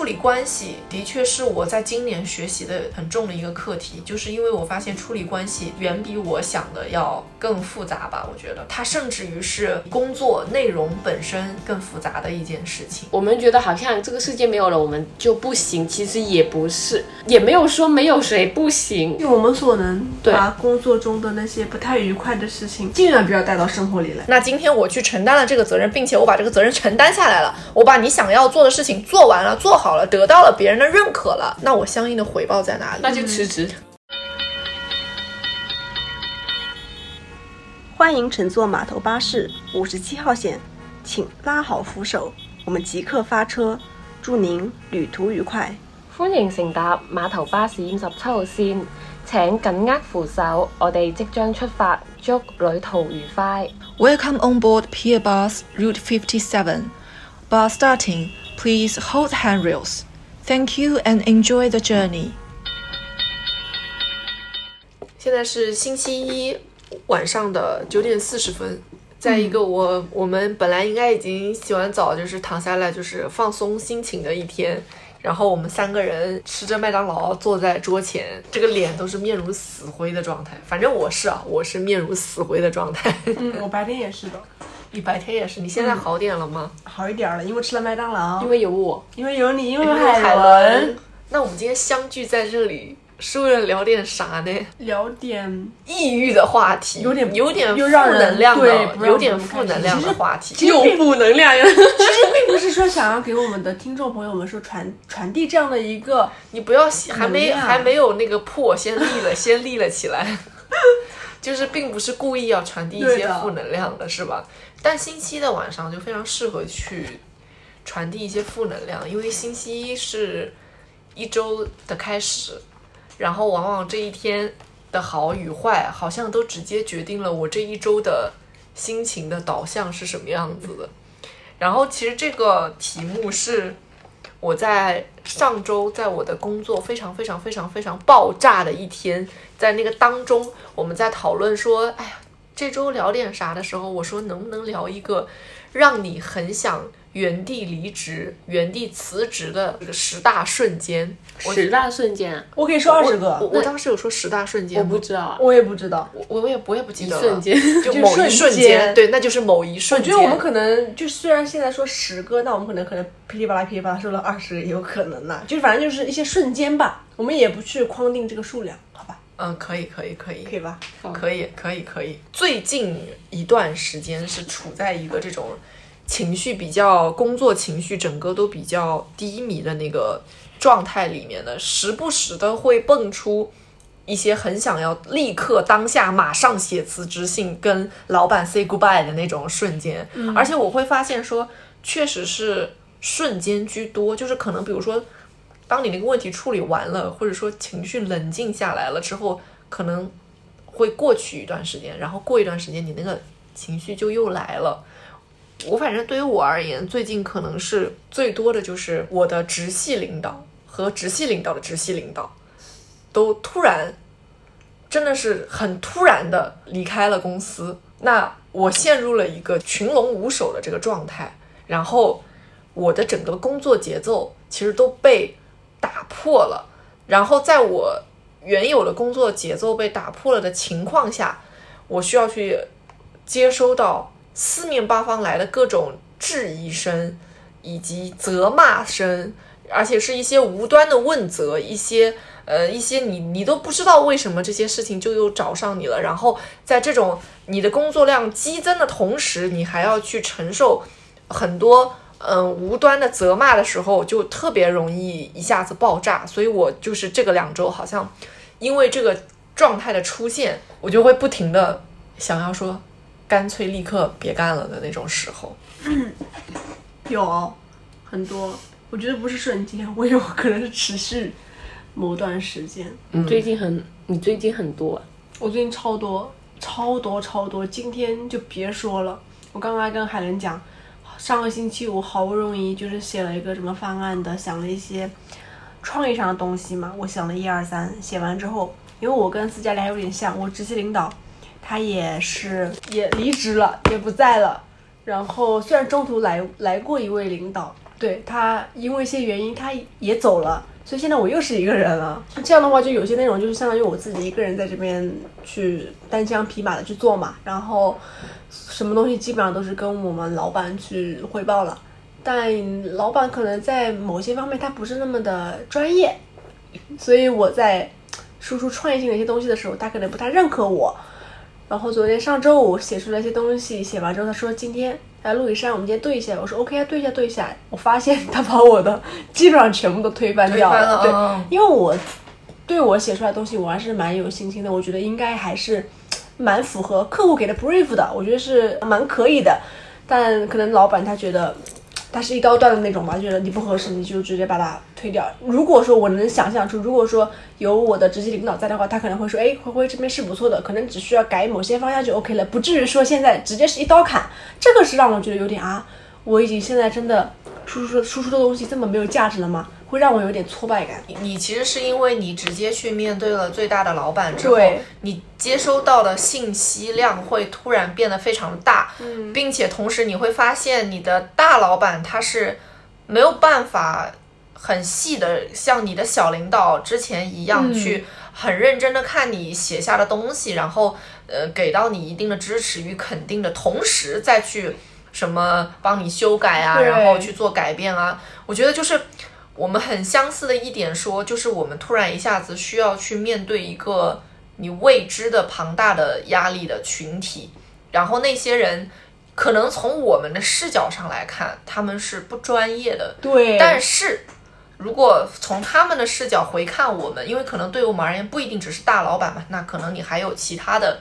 处理关系的确是我在今年学习的很重的一个课题，就是因为我发现处理关系远比我想的要更复杂吧。我觉得它甚至于是工作内容本身更复杂的一件事情。我们觉得好像这个世界没有了我们就不行，其实也不是，也没有说没有谁不行。用我们所能，对把工作中的那些不太愉快的事情，尽量不要带到生活里来。那今天我去承担了这个责任，并且我把这个责任承担下来了，我把你想要做的事情做完了、做好了，得到了别人的认可了，那我相应的回报在哪里？那就辞职。欢迎乘坐码头巴士五十七号线，请拉好扶手，我们即刻发车，祝您旅途愉快。欢迎乘搭码头巴士五十七号线，请緊握扶手，我哋即將出發，祝旅途愉快。Welcome on board Pier Bus Route 57. Bus starting. Please hold handrails. Thank you and enjoy the journey. 现在是星期一晚上的九点四十分，在一个我我们本来应该已经洗完澡，就是躺下来就是放松心情的一天。然后我们三个人吃着麦当劳，坐在桌前，这个脸都是面如死灰的状态。反正我是啊，我是面如死灰的状态。嗯，我白天也是的，你白天也是，你现在好点了吗？好一点了，因为吃了麦当劳，因为有我，因为有你，因为有海海伦，，那我们今天相聚在这里是为了聊点啥呢？聊点抑郁的话题，有点有点负又让人能量对的，有点负能量的话题。有负能量呀！其实并不是说想要给我们的听众朋友们说传 传递这样的一个，你不要还没还没有那个破，先立了，先立了起来。就是并不是故意要传递一些负能量的，是吧？但星期一的晚上就非常适合去传递一些负能量，因为星期一是一周的开始，然后往往这一天的好与坏，好像都直接决定了我这一周的心情的导向是什么样子的。然后其实这个题目是我在上周在我的工作非常非常非常非常爆炸的一天，在那个当中，我们在讨论说，哎呀，这周聊点啥的时候，我说能不能聊一个让你很想原地离职、原地辞职的这个十大瞬间？十大瞬间啊，我可以说二十个，我我当时有说十大瞬间我，不知道啊，我也不知道。我我也我也不记得了瞬间。就某一瞬间对，那就是某一瞬间。我觉得我们可能就虽然现在说十个，那我们可能可能噼里啪啦噼里啪啦说了二十个也有可能呐、就是反正就是一些瞬间吧，我们也不去框定这个数量，好吧？嗯，可以可以可以可以吧？可以，可以，可以。最近一段时间是处在一个这种情绪比较、工作情绪整个都比较低迷的那个状态里面的，时不时的会蹦出一些很想要立刻当下马上写辞职信跟老板 say goodbye 的那种瞬间。而且我会发现说，确实是瞬间居多，就是可能比如说。当你那个问题处理完了，或者说情绪冷静下来了之后，可能会过去一段时间，然后过一段时间，你那个情绪就又来了。我反正对于我而言，最近可能是最多的就是我的直系领导和直系领导的直系领导，都突然，真的是很突然的离开了公司。那我陷入了一个群龙无首的这个状态，然后我的整个工作节奏其实都被打破了。然后在我原有的工作节奏被打破了的情况下，我需要去接收到四面八方来的各种质疑声以及责骂声，而且是一些无端的问责，一些呃一些你你都不知道为什么这些事情就又找上你了。然后在这种你的工作量激增的同时，你还要去承受很多嗯、无端的责骂的时候，就特别容易一下子爆炸。所以我就是这个两周好像因为这个状态的出现，我就会不停的想要说，干脆立刻别干了的那种时候。嗯 有很多，我觉得不是瞬间，我有可能是持续某段时间。你最近很，你最近很多啊，我最近超多超多超多，今天就别说了。我刚刚还跟海伦讲，上个星期我好不容易就是写了一个什么方案的，想了一些创意上的东西嘛。我想了一二三，写完之后，因为我跟斯嘉丽还有点像，我直系领导他也是也离职了，也不在了。然后虽然中途来来过一位领导，对他因为一些原因他也走了，所以现在我又是一个人了。这样的话，就有些内容就是相当于我自己一个人在这边去单枪匹马的去做嘛，然后什么东西基本上都是跟我们老板去汇报了，但老板可能在某些方面他不是那么的专业，所以我在输出创业性的一些东西的时候，他可能不太认可我。然后昨天上周五写出了一些东西，写完之后他说今天来陆羽山，我们今天对一下。我说 OK 啊，对一下对一下。我发现他把我的 基本上全部都推翻掉了对嗯，因为我对我写出来的东西我还是蛮有信心的，我觉得应该还是蛮符合客户给的 brief 的，我觉得是蛮可以的。但可能老板他觉得它是一刀断的那种吧，觉得你不合适，你就直接把它推掉。如果说我能想象出，如果说有我的直接领导在的话，他可能会说，哎，灰灰这边是不错的，可能只需要改某些方向就 OK 了，不至于说现在直接是一刀砍。这个是让我觉得有点啊，我已经现在真的输出输出的东西这么没有价值了吗？会让我有点挫败感。你其实是因为你直接去面对了最大的老板之后，你接收到的信息量会突然变得非常大，嗯，并且同时你会发现你的大老板他是没有办法很细的像你的小领导之前一样去很认真的看你写下的东西，然后呃给到你一定的支持与肯定的同时再去什么帮你修改啊，然后去做改变啊，我觉得就是。我们很相似的一点说，就是我们突然一下子需要去面对一个你未知的庞大的压力的群体，然后那些人可能从我们的视角上来看，他们是不专业的，对，但是如果从他们的视角回看我们，因为可能对我们而言不一定只是大老板嘛，那可能你还有其他的。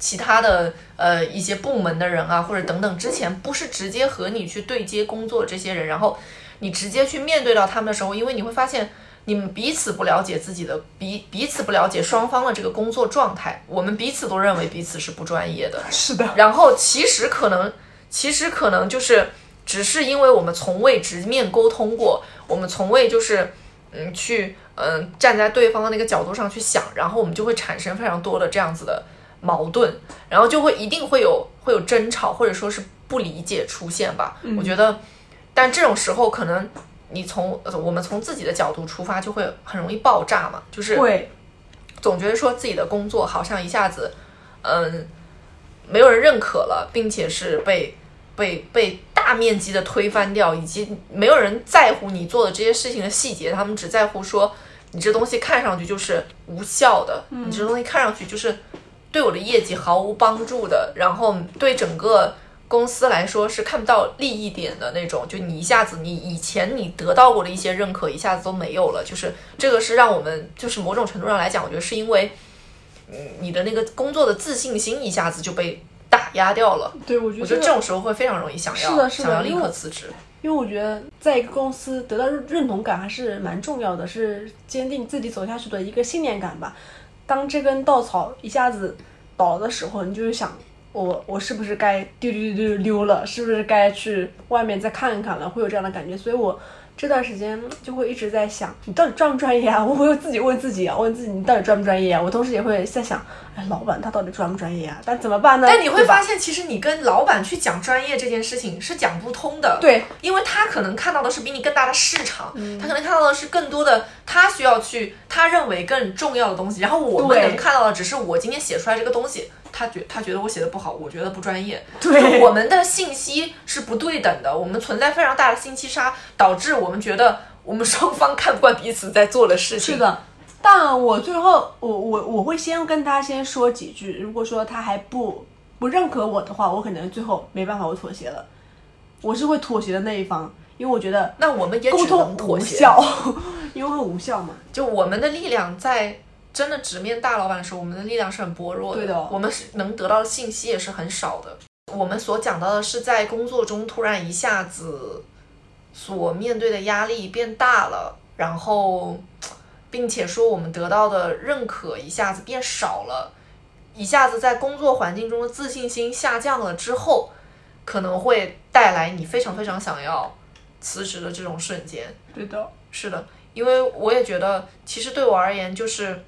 其他的呃一些部门的人啊，或者等等，之前不是直接和你去对接工作这些人，然后你直接去面对到他们的时候，因为你会发现你们彼此不了解自己的彼彼此不了解双方的这个工作状态，我们彼此都认为彼此是不专业的，是的，然后其实可能，其实可能就是，只是因为我们从未直面沟通过，我们从未就是，嗯，去嗯站在对方的那个角度上去想，然后我们就会产生非常多的这样子的矛盾，然后就会一定会有会有争吵，或者说是不理解出现吧。我觉得，但这种时候可能你从呃我们从自己的角度出发，就会很容易爆炸嘛，就是会，总觉得说自己的工作好像一下子，嗯，没有人认可了，并且是被被被大面积的推翻掉，以及没有人在乎你做的这些事情的细节，他们只在乎说你这东西看上去就是无效的，你这东西看上去就是对我的业绩毫无帮助的，然后对整个。公司来说是看不到利益点的那种，就你一下子你以前你得到过的一些认可，一下子都没有了，就是这个是让我们就是某种程度上来讲，我觉得是因为，嗯，你的那个工作的自信心一下子就被打压掉了。对我觉得我觉得这种时候会非常容易想要是的是的想要立刻辞职。因为我觉得在一个公司得到认认同感还是蛮重要的，是坚定自己走下去的一个信念感吧。当这根稻草一下子倒的时候，你就是想，我我是不是该丢丢丢丢溜了？是不是该去外面再看一看了？会有这样的感觉，所以我。这段时间就会一直在想，你到底专不专业啊？我会自己问自己啊，问自己你到底专不专业啊？我同时也会在想，哎，老板他到底专不专业啊？但怎么办呢？但你会发现，其实你跟老板去讲专业这件事情是讲不通的。对，因为他可能看到的是比你更大的市场，嗯他可能看到的是更多的他需要去他认为更重要的东西，然后我们能看到的只是我今天写出来这个东西，他觉他觉得我写的不好，我觉得不专业，对就我们的信息是不对等的，我们存在非常大的信息差，导致我们觉得我们双方看不惯彼此在做的事情。是，的，但我最后我我我会先跟他先说几句，如果说他还不不认可我的话，我可能最后没办法，我妥协了。我是会妥协的那一方，因为我觉得那我们也只沟通能妥协。无效，因为会无效嘛。就我们的力量在真的直面大老板的时候，我们的力量是很薄弱的。对的我们是能得到的信息也是很少的。我们所讲到的是在工作中突然一下子所面对的压力变大了，然后，并且说我们得到的认可一下子变少了，一下子在工作环境中的自信心下降了之后，可能会带来你非常非常想要辞职的这种瞬间。对的，是的，因为我也觉得，其实对我而言，就是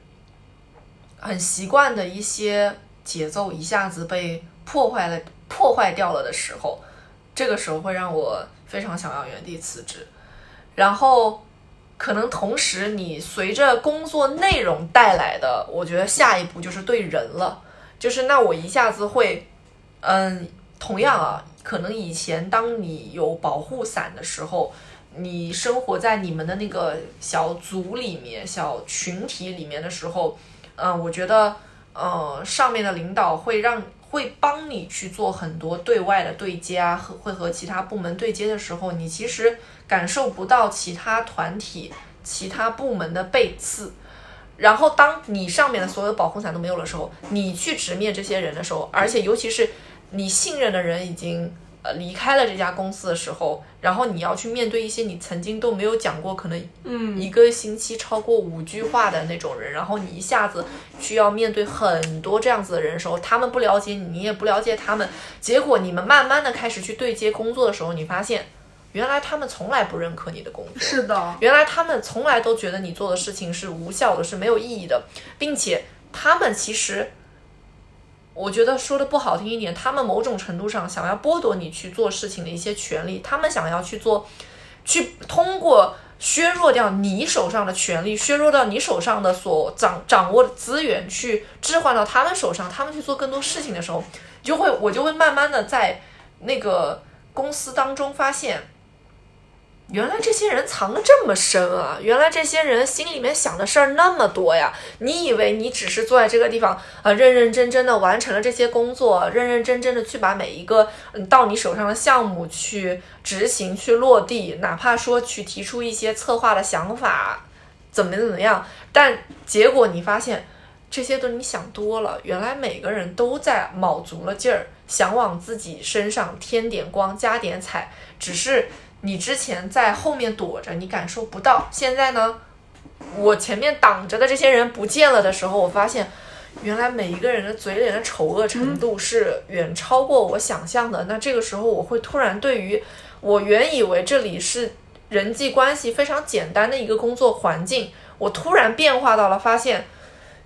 很习惯的一些节奏一下子被破坏了、破坏掉了的时候，这个时候会让我非常想要原地辞职，然后可能同时你随着工作内容带来的，我觉得下一步就是对人了，就是那我一下子会，嗯，同样啊，可能以前当你有保护伞的时候，你生活在你们的那个小组里面、小群体里面的时候，嗯，我觉得，呃，上面的领导会让。会帮你去做很多对外的对接啊，和会和其他部门对接的时候，你其实感受不到其他团体、其他部门的背刺。然后，当你上面的所有保护伞都没有的时候，你去直面这些人的时候，而且尤其是你信任的人已经。呃，离开了这家公司的时候，然后你要去面对一些你曾经都没有讲过，可能嗯一个星期超过五句话的那种人，然后你一下子需要面对很多这样子的人的时候，他们不了解你，你也不了解他们，结果你们慢慢的开始去对接工作的时候，你发现原来他们从来不认可你的工作，是的，原来他们从来都觉得你做的事情是无效的，是没有意义的，并且他们其实。我觉得说的不好听一点，他们某种程度上想要剥夺你去做事情的一些权利，他们想要去做，去通过削弱掉你手上的权利，削弱掉你手上的所掌掌握的资源，去置换到他们手上，他们去做更多事情的时候，就会我就会慢慢的在那个公司当中发现。原来这些人藏得这么深啊！原来这些人心里面想的事儿那么多呀！你以为你只是坐在这个地方，呃，认认真真的完成了这些工作，认认真真的去把每一个嗯到你手上的项目去执行、去落地，哪怕说去提出一些策划的想法，怎么怎么样，但结果你发现这些都是你想多了。原来每个人都在卯足了劲儿，想往自己身上添点光、加点彩，只是。你之前在后面躲着，你感受不到。现在呢，我前面挡着的这些人不见了的时候，我发现，原来每一个人的嘴脸的丑恶程度是远超过我想象的。那这个时候，我会突然对于我原以为这里是人际关系非常简单的一个工作环境，我突然变化到了发现。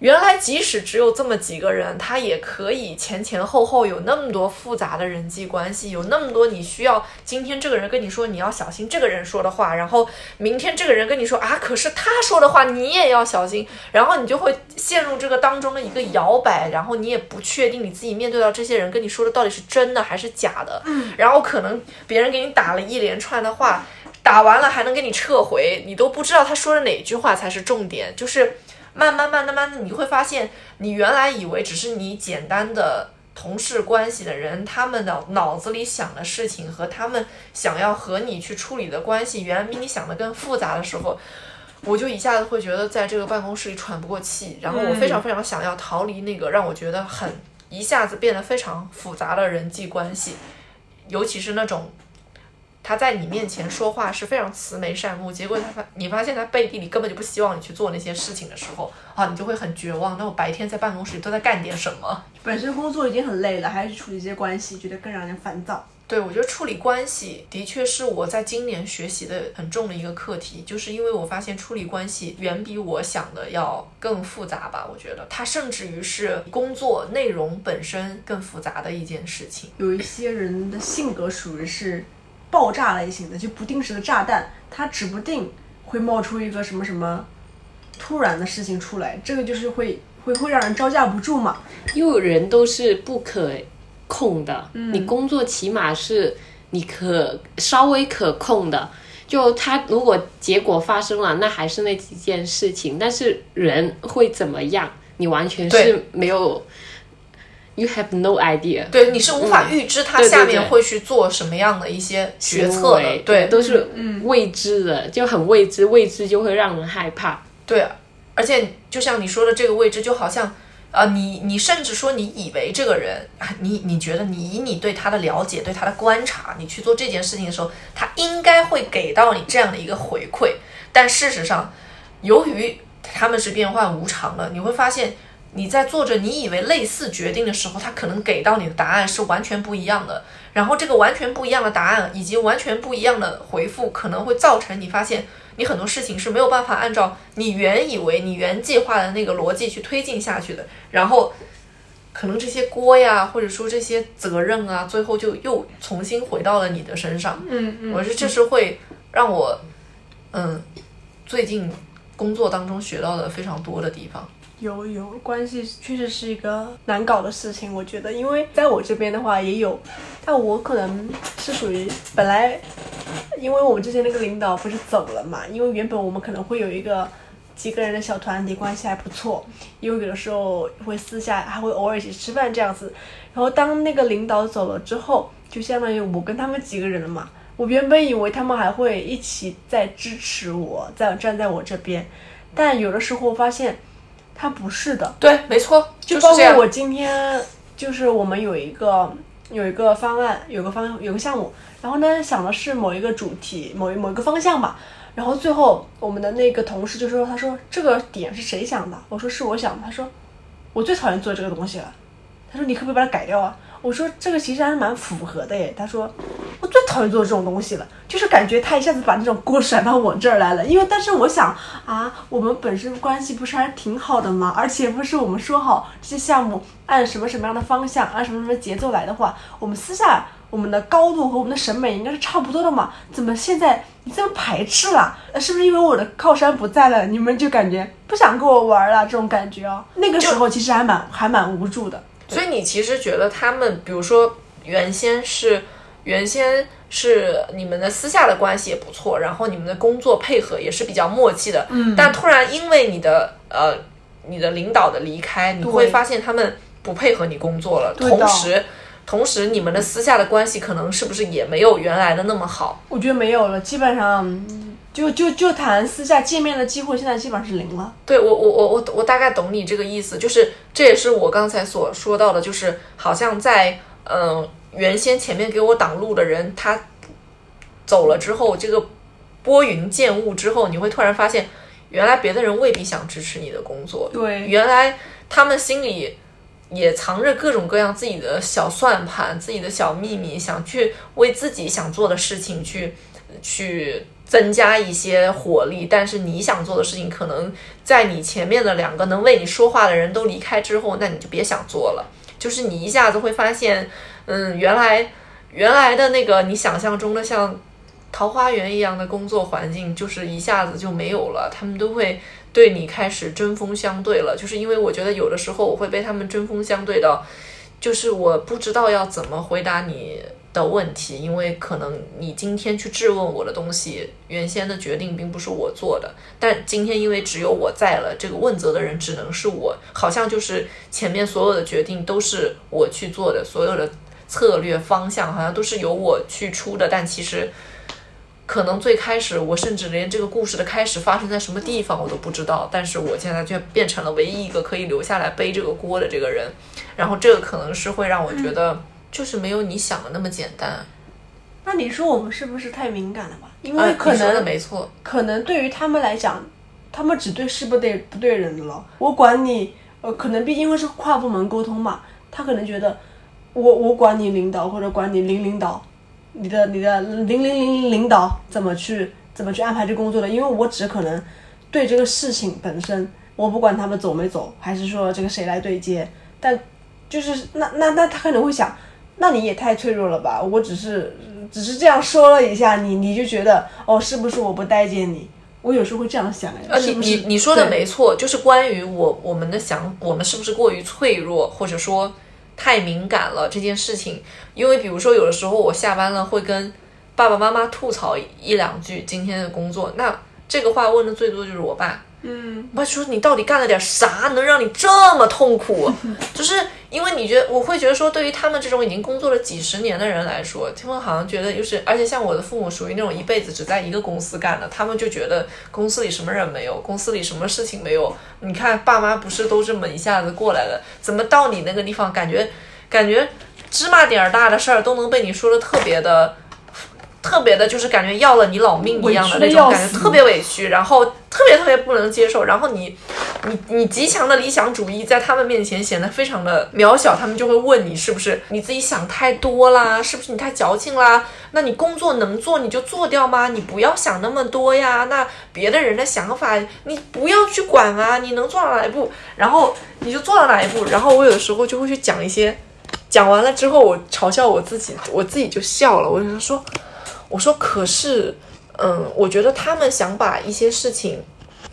原来，即使只有这么几个人，他也可以前前后后有那么多复杂的人际关系，有那么多你需要。今天这个人跟你说你要小心这个人说的话，然后明天这个人跟你说啊，可是他说的话你也要小心，然后你就会陷入这个当中的一个摇摆，然后你也不确定你自己面对到这些人跟你说的到底是真的还是假的。嗯，然后可能别人给你打了一连串的话，打完了还能给你撤回，你都不知道他说的哪句话才是重点，就是。慢慢慢慢慢的，你会发现，你原来以为只是你简单的同事关系的人，他们的脑子里想的事情和他们想要和你去处理的关系，原来比你想的更复杂的时候，我就一下子会觉得在这个办公室里喘不过气，然后我非常非常想要逃离那个让我觉得很一下子变得非常复杂的人际关系，尤其是那种。他在你面前说话是非常慈眉善目，结果他发你发现他背地里根本就不希望你去做那些事情的时候，啊，你就会很绝望。那我白天在办公室里都在干点什么？本身工作已经很累了，还要去处理这些关系，觉得更让人烦躁。对，我觉得处理关系的确是我在今年学习的很重的一个课题，就是因为我发现处理关系远比我想的要更复杂吧。我觉得它甚至于是工作内容本身更复杂的一件事情。有一些人的性格属于是。爆炸类型的就不定时的炸弹，它指不定会冒出一个什么什么突然的事情出来，这个就是会会会让人招架不住嘛。因为人都是不可控的，你工作起码是你可稍微可控的，就他如果结果发生了，那还是那几件事情，但是人会怎么样，你完全是没有。You have no idea。对，你是无法预知他下面会去做什么样的一些决策的，对，都是未知的，就很未知，未知就会让人害怕。对，而且就像你说的这个未知，就好像，呃，你你甚至说你以为这个人，你你觉得你以你对他的了解，对他的观察，你去做这件事情的时候，他应该会给到你这样的一个回馈，但事实上，由于他们是变幻无常的，你会发现。你在做着你以为类似决定的时候，他可能给到你的答案是完全不一样的。然后这个完全不一样的答案以及完全不一样的回复，可能会造成你发现你很多事情是没有办法按照你原以为你原计划的那个逻辑去推进下去的。然后。可能这些锅呀，或者说这些责任啊，最后就又重新回到了你的身上。嗯嗯，我觉得这是会让我，嗯，最近工作当中学到的非常多的地方。有有关系，确实是一个难搞的事情。我觉得，因为在我这边的话也有，但我可能是属于本来，因为我们之前那个领导不是走了嘛，因为原本我们可能会有一个几个人的小团体，关系还不错，因为有的时候会私下还会偶尔一起吃饭这样子。然后当那个领导走了之后，就相当于我跟他们几个人了嘛。我原本以为他们还会一起在支持我，在站在我这边，但有的时候发现。他不是的，对，没错，就包括我今天，就是我们有一个有一个方案，有个方有个项目，然后呢想的是某一个主题，某一某一个方向吧，然后最后我们的那个同事就说，他说这个点是谁想的？我说是我想的。他说我最讨厌做这个东西了。他说你可不可以把它改掉啊？我说这个其实还是蛮符合的耶。他说我最讨厌做这种东西了，就是感觉他一下子把那种锅甩到我这儿来了。因为但是我想啊，我们本身关系不是还挺好的吗？而且不是我们说好这些项目按什么什么样的方向，按什么什么节奏来的话，我们私下我们的高度和我们的审美应该是差不多的嘛？怎么现在你这么排斥了？是不是因为我的靠山不在了，你们就感觉不想跟我玩了？这种感觉哦，那个时候其实还蛮还蛮无助的。所以你其实觉得他们，比如说原先是原先是你们的私下的关系也不错，然后你们的工作配合也是比较默契的，嗯，但突然因为你的呃你的领导的离开，你会发现他们不配合你工作了，同时同时你们的私下的关系可能是不是也没有原来的那么好？我觉得没有了，基本上。就就就谈私下见面的机会，现在基本上是零了。对我我我我我大概懂你这个意思，就是这也是我刚才所说到的，就是好像在嗯原先前面给我挡路的人他走了之后，这个拨云见雾之后，你会突然发现，原来别的人未必想支持你的工作。对，原来他们心里也藏着各种各样自己的小算盘、自己的小秘密，想去为自己想做的事情去去。增加一些火力，但是你想做的事情，可能在你前面的两个能为你说话的人都离开之后，那你就别想做了。就是你一下子会发现，嗯，原来原来的那个你想象中的像桃花源一样的工作环境，就是一下子就没有了。他们都会对你开始针锋相对了，就是因为我觉得有的时候我会被他们针锋相对到，就是我不知道要怎么回答你。的问题，因为可能你今天去质问我的东西，原先的决定并不是我做的，但今天因为只有我在了，这个问责的人只能是我，好像就是前面所有的决定都是我去做的，所有的策略方向好像都是由我去出的，但其实可能最开始我甚至连这个故事的开始发生在什么地方我都不知道，但是我现在却变成了唯一一个可以留下来背这个锅的这个人，然后这个可能是会让我觉得。就是没有你想的那么简单。那你说我们是不是太敏感了吧？因为可能没错，可能对于他们来讲，他们只对事不对不对人了。我管你，呃，可能毕竟是跨部门沟通嘛，他可能觉得我我管你领导或者管你零领导，你的你的零零零领导怎么去怎么去安排这工作的？因为我只可能对这个事情本身，我不管他们走没走，还是说这个谁来对接，但就是那那那他可能会想。那你也太脆弱了吧！我只是只是这样说了一下，你你就觉得哦，是不是我不待见你？我有时候会这样想哎。呃，你你你说的没错，就是关于我我们的想，我们是不是过于脆弱，或者说太敏感了这件事情？因为比如说有的时候我下班了会跟爸爸妈妈吐槽一两句今天的工作，那这个话问的最多就是我爸。嗯，我说你到底干了点啥，能让你这么痛苦？就是因为你觉得，我会觉得说，对于他们这种已经工作了几十年的人来说，他们好像觉得就是，而且像我的父母属于那种一辈子只在一个公司干的，他们就觉得公司里什么人没有，公司里什么事情没有。你看爸妈不是都这么一下子过来了，怎么到你那个地方，感觉感觉芝麻点儿大的事儿都能被你说的特别的。特别的，就是感觉要了你老命一样的那种感觉，特别委屈，然后特别特别不能接受。然后你，你你极强的理想主义在他们面前显得非常的渺小，他们就会问你是不是你自己想太多啦，是不是你太矫情啦？那你工作能做你就做掉吗？你不要想那么多呀。那别的人的想法你不要去管啊，你能做到哪一步，然后你就做到哪一步。然后我有的时候就会去讲一些，讲完了之后我嘲笑我自己，我自己就笑了，我就说，我说可是。嗯，我觉得他们想把一些事情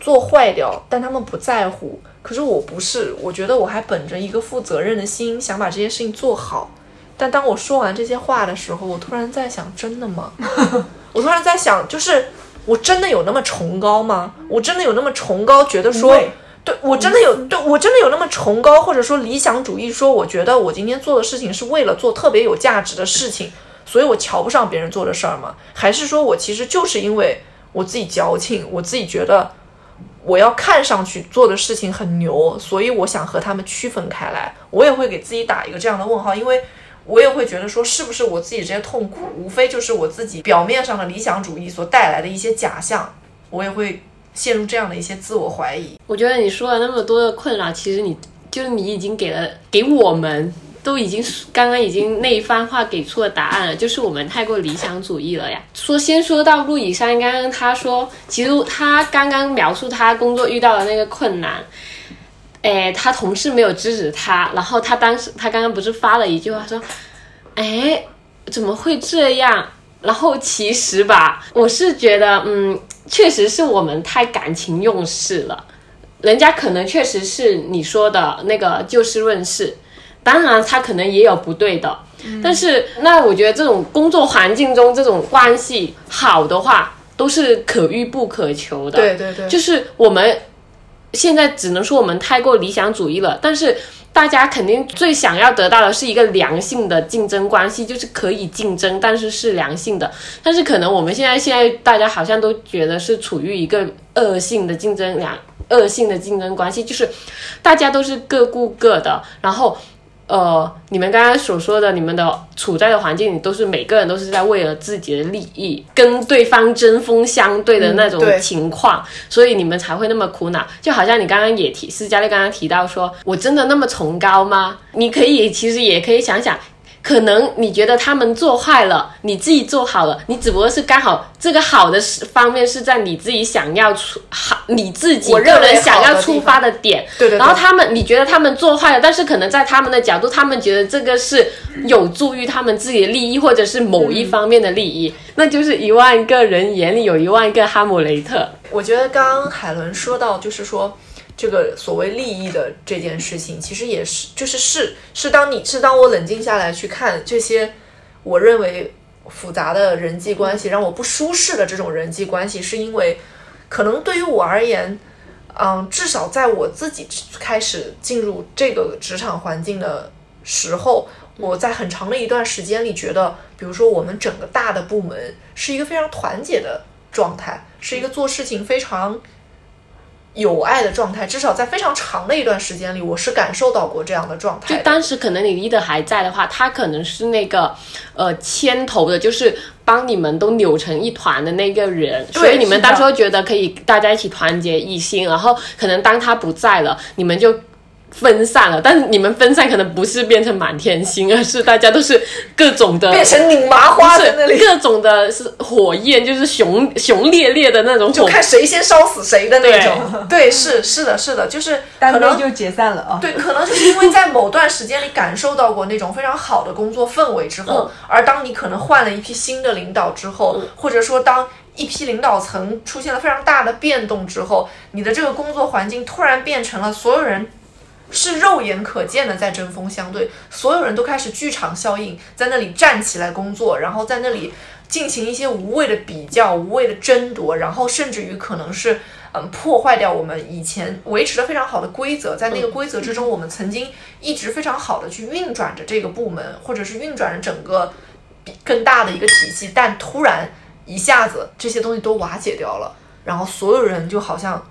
做坏掉，但他们不在乎。可是我不是，我觉得我还本着一个负责任的心，想把这些事情做好。但当我说完这些话的时候，我突然在想，真的吗？我突然在想，就是我真的有那么崇高吗？我真的有那么崇高，觉得说，对我真的有，对我真的有那么崇高，或者说理想主义，说我觉得我今天做的事情是为了做特别有价值的事情。所以我瞧不上别人做的事儿吗？还是说我其实就是因为我自己矫情，我自己觉得我要看上去做的事情很牛，所以我想和他们区分开来。我也会给自己打一个这样的问号，因为我也会觉得说，是不是我自己这些痛苦，无非就是我自己表面上的理想主义所带来的一些假象。我也会陷入这样的一些自我怀疑。我觉得你说了那么多的困扰，其实你就是你已经给了给我们。都已经刚刚已经那一番话给出了答案了，就是我们太过理想主义了呀。说先说到陆以山，刚刚他说，其实他刚刚描述他工作遇到的那个困难，哎，他同事没有制止他，然后他当时他刚刚不是发了一句话说，哎，怎么会这样？然后其实吧，我是觉得，嗯，确实是我们太感情用事了，人家可能确实是你说的那个就事论事。当然，他可能也有不对的，但是那我觉得这种工作环境中这种关系好的话，都是可遇不可求的。对对对，就是我们现在只能说我们太过理想主义了，但是大家肯定最想要得到的是一个良性的竞争关系，就是可以竞争，但是是良性的。但是可能我们现在现在大家好像都觉得是处于一个恶性的竞争两恶性的竞争关系，就是大家都是各顾各的，然后。呃，你们刚刚所说的，你们的处在的环境里，都是每个人都是在为了自己的利益跟对方针锋相对的那种情况，所以你们才会那么苦恼。就好像你刚刚也提，斯嘉丽刚刚提到说，我真的那么崇高吗？你可以，其实也可以想想。可能你觉得他们做坏了，你自己做好了，你只不过是刚好这个好的方面是在你自己想要出好，你自己个人想要出发的点。对对。然后他们，你觉得他们做坏了，但是可能在他们的角度，他们觉得这个是有助于他们自己的利益，或者是某一方面的利益，那就是一万个人眼里有一万个哈姆雷特。我觉得刚刚海伦说到，就是说。这个所谓利益的这件事情，其实也是，就是是是当你是当我冷静下来去看这些，我认为复杂的人际关系，让我不舒适的这种人际关系，是因为可能对于我而言，嗯，至少在我自己开始进入这个职场环境的时候，我在很长的一段时间里觉得，比如说我们整个大的部门是一个非常团结的状态，是一个做事情非常。有爱的状态，至少在非常长的一段时间里，我是感受到过这样的状态。就当时可能你 leader 还在的话，他可能是那个呃牵头的，就是帮你们都扭成一团的那个人，所以你们当时觉得可以大家一起团结一心。然后可能当他不在了，你们就。分散了，但是你们分散可能不是变成满天星，而是大家都是各种的变成拧麻花在那里，各种的是火焰，就是熊熊烈烈的那种，就看谁先烧死谁的那种。对，是是的，是的，就是可能就解散了啊。对，可能就是因为在某段时间里感受到过那种非常好的工作氛围之后，而当你可能换了一批新的领导之后，或者说当一批领导层出现了非常大的变动之后，你的这个工作环境突然变成了所有人。是肉眼可见的在针锋相对，所有人都开始剧场效应，在那里站起来工作，然后在那里进行一些无谓的比较、无谓的争夺，然后甚至于可能是嗯破坏掉我们以前维持的非常好的规则，在那个规则之中，我们曾经一直非常好的去运转着这个部门，或者是运转着整个更大的一个体系，但突然一下子这些东西都瓦解掉了，然后所有人就好像。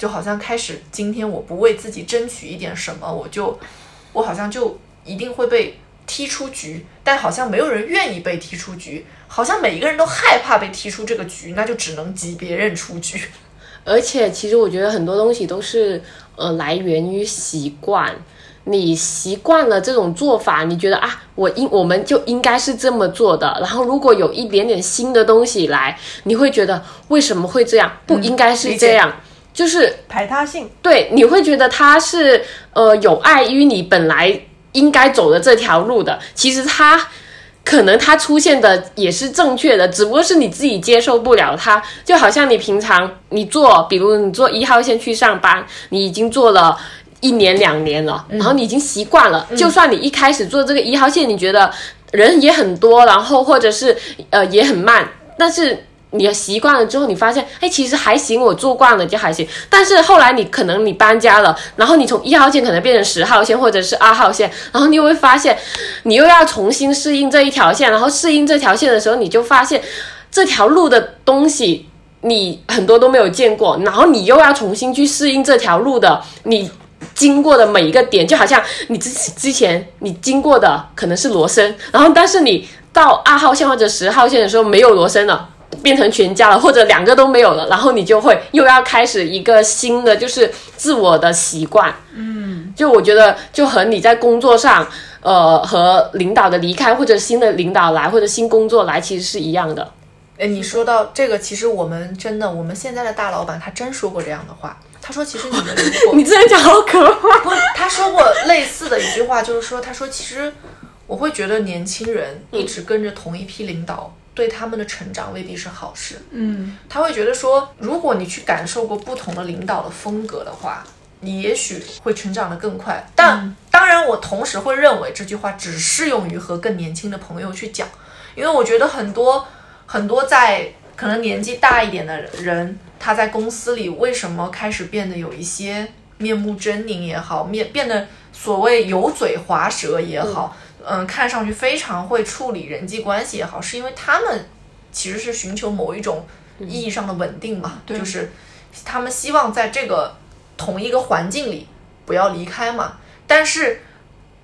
就好像开始，今天我不为自己争取一点什么，我就，我好像就一定会被踢出局。但好像没有人愿意被踢出局，好像每一个人都害怕被踢出这个局，那就只能挤别人出局。而且，其实我觉得很多东西都是。呃来源于习惯。你习惯了这种做法，你觉得啊，我应我们就应该是这么做的。然后如果有一点点新的东西来，你会觉得为什么会这样？不应该是这样，就是排他性。对，你会觉得他是呃有碍于你本来应该走的这条路的。其实他可能他出现的也是正确的，只不过是你自己接受不了他。就好像你平常你坐，比如你坐一号线去上班，你已经坐了。一年两年了，然后你已经习惯了。就算你一开始坐这个一号线，你觉得人也很多，然后或者是呃也很慢，但是你习惯了之后，你发现哎其实还行，我做惯了就还行。但是后来你可能你搬家了，然后你从一号线可能变成十号线或者是二号线，然后你又会发现你又要重新适应这一条线，然后适应这条线的时候，你就发现这条路的东西你很多都没有见过，然后你又要重新去适应这条路的你。经过的每一个点，就好像你之之前你经过的可能是罗森，然后但是你到二号线或者十号线的时候没有罗森了，变成全家了，或者两个都没有了，然后你就会又要开始一个新的就是自我的习惯。嗯，就我觉得就和你在工作上，呃，和领导的离开或者新的领导来或者新工作来，其实是一样的。哎，你说到这个，其实我们真的，我们现在的大老板他真说过这样的话。他说：“其实你们如果 你这样讲好可怕。”不他说过类似的一句话，就是说：“他说其实我会觉得年轻人一直跟着同一批领导，对他们的成长未必是好事。嗯，他会觉得说，如果你去感受过不同的领导的风格的话，你也许会成长的更快。但当然，我同时会认为这句话只适用于和更年轻的朋友去讲，因为我觉得很多很多在可能年纪大一点的人。”他在公司里为什么开始变得有一些面目狰狞也好，面变得所谓油嘴滑舌也好，嗯，看上去非常会处理人际关系也好，是因为他们其实是寻求某一种意义上的稳定嘛，就是他们希望在这个同一个环境里不要离开嘛。但是，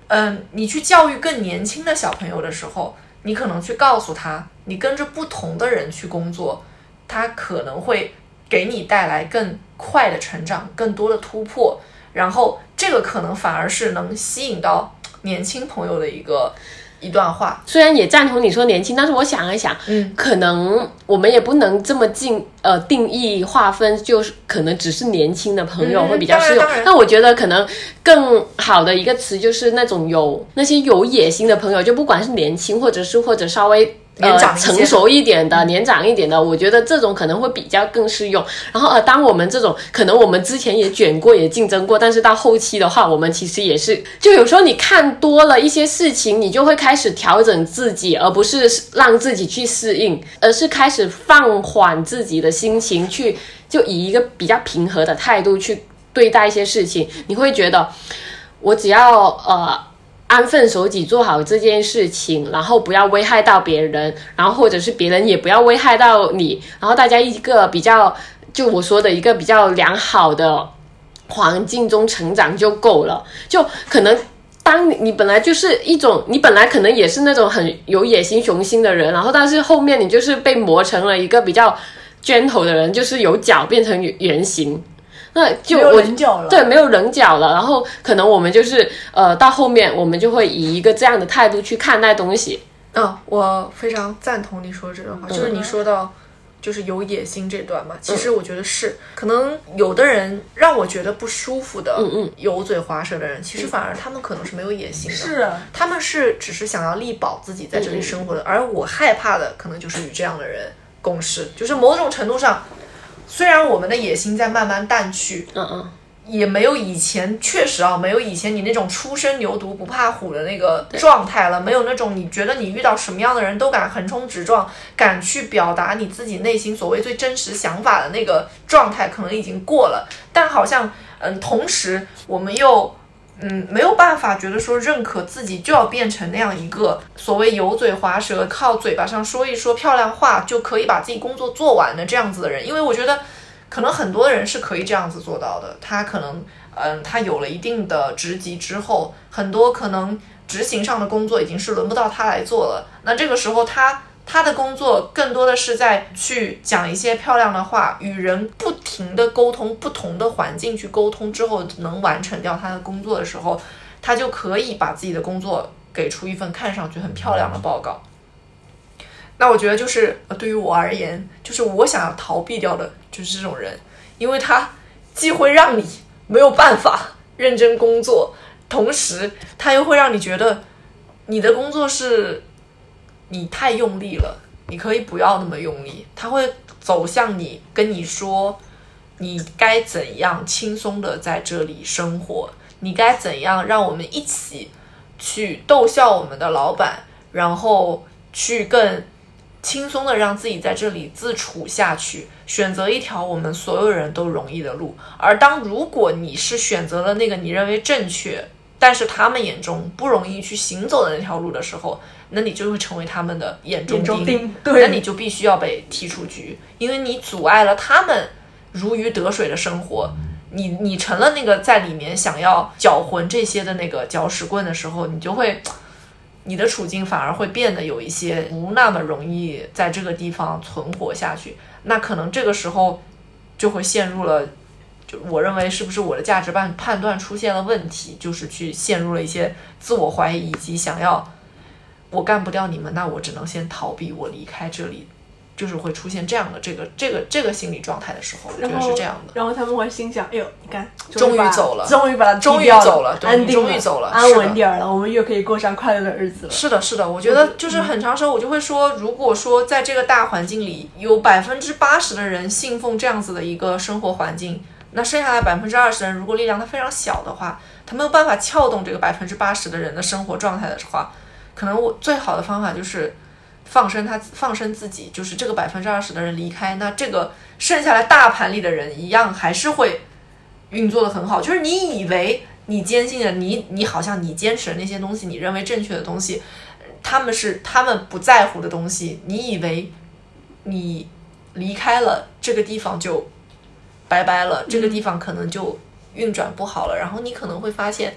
嗯，你去教育更年轻的小朋友的时候，你可能去告诉他，你跟着不同的人去工作，他可能会。给你带来更快的成长，更多的突破，然后这个可能反而是能吸引到年轻朋友的一个一段话。虽然也赞同你说年轻，但是我想了想，嗯，可能我们也不能这么定呃定义划分，就是可能只是年轻的朋友会比较适用。那我觉得可能更好的一个词就是那种有那些有野心的朋友，就不管是年轻或者是或者稍微。呃，成熟一点的，年长一点的，我觉得这种可能会比较更适用。然后呃，当我们这种可能我们之前也卷过，也竞争过，但是到后期的话，我们其实也是，就有时候你看多了一些事情，你就会开始调整自己，而不是让自己去适应，而是开始放缓自己的心情，去就以一个比较平和的态度去对待一些事情。你会觉得，我只要呃。安分守己，做好这件事情，然后不要危害到别人，然后或者是别人也不要危害到你，然后大家一个比较，就我说的一个比较良好的环境中成长就够了。就可能当你本来就是一种，你本来可能也是那种很有野心雄心的人，然后但是后面你就是被磨成了一个比较 gentle 的人，就是由脚变成圆形。那就我对没有棱角了，然后可能我们就是呃到后面我们就会以一个这样的态度去看待东西。嗯，我非常赞同你说这段话，就是你说到就是有野心这段嘛，其实我觉得是可能有的人让我觉得不舒服的，嗯嗯，油嘴滑舌的人，其实反而他们可能是没有野心的，是他们是只是想要力保自己在这里生活的，而我害怕的可能就是与这样的人共事，就是某种程度上。虽然我们的野心在慢慢淡去，嗯嗯，也没有以前确实啊，没有以前你那种初生牛犊不怕虎的那个状态了，没有那种你觉得你遇到什么样的人都敢横冲直撞，敢去表达你自己内心所谓最真实想法的那个状态，可能已经过了。但好像，嗯，同时我们又。嗯，没有办法觉得说认可自己就要变成那样一个所谓油嘴滑舌、靠嘴巴上说一说漂亮话就可以把自己工作做完的这样子的人，因为我觉得可能很多人是可以这样子做到的。他可能，嗯，他有了一定的职级之后，很多可能执行上的工作已经是轮不到他来做了。那这个时候他他的工作更多的是在去讲一些漂亮的话，与人不停的沟通，不同的环境去沟通之后，能完成掉他的工作的时候，他就可以把自己的工作给出一份看上去很漂亮的报告。那我觉得就是呃对于我而言，就是我想要逃避掉的就是这种人，因为他既会让你没有办法认真工作，同时他又会让你觉得你的工作是你太用力了，你可以不要那么用力。他会走向你，跟你说你该怎样轻松的在这里生活，你该怎样让我们一起去逗笑我们的老板，然后去更轻松的让自己在这里自处下去，选择一条我们所有人都容易的路。而当如果你是选择了那个你认为正确，但是他们眼中不容易去行走的那条路的时候，那你就会成为他们的眼中钉对那你就必须要被踢出局，因为你阻碍了他们如鱼得水的生活。你你成了那个在里面想要搅浑这些的那个搅屎棍的时候，你就会，你的处境反而会变得有一些不那么容易在这个地方存活下去。那可能这个时候就会陷入了，就我认为是不是我的价值判判断出现了问题，就是去陷入了一些自我怀疑以及想要我干不掉你们，那我只能先逃避，我离开这里。就是会出现这样的这个这个这个心理状态的时候，我觉得然后是这样的。然后他们会心想：“哎呦，你看，终于走了终于把他终于走了对安定终于走了安稳点儿了，我们又可以过上快乐的日子了。”是的，是的，我觉得就是很长时候，我就会说，如果说在这个大环境里有百分之八十的人信奉这样子的一个生活环境，那剩下来百分之二十的人，如果力量它非常小的话，他没有办法撬动这个百分之八十的人的生活状态的话，可能我最好的方法就是放生他，放生自己，就是这个百分之二十的人离开，那这个剩下来大盘里的人一样还是会运作的很好。就是你以为你坚信的，你你好像你坚持的那些东西，你认为正确的东西，他们是他们不在乎的东西，你以为你离开了这个地方就拜拜了，这个地方可能就运转不好了，然后你可能会发现，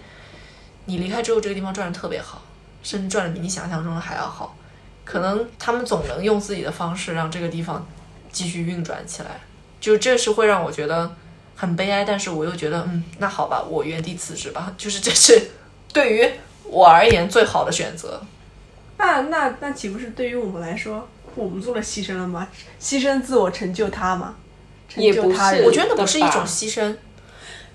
你离开之后这个地方转的特别好，甚至转的比你想象中的还要好。可能他们总能用自己的方式让这个地方继续运转起来，就这是会让我觉得很悲哀，但是我又觉得，嗯，那好吧，我原地辞职吧，就是这是 对于我而言最好的选择。那那那岂不是对于我们来说，我们做了牺牲了吗？牺牲自我，成就他吗？成也不是我觉得那不是一种牺牲，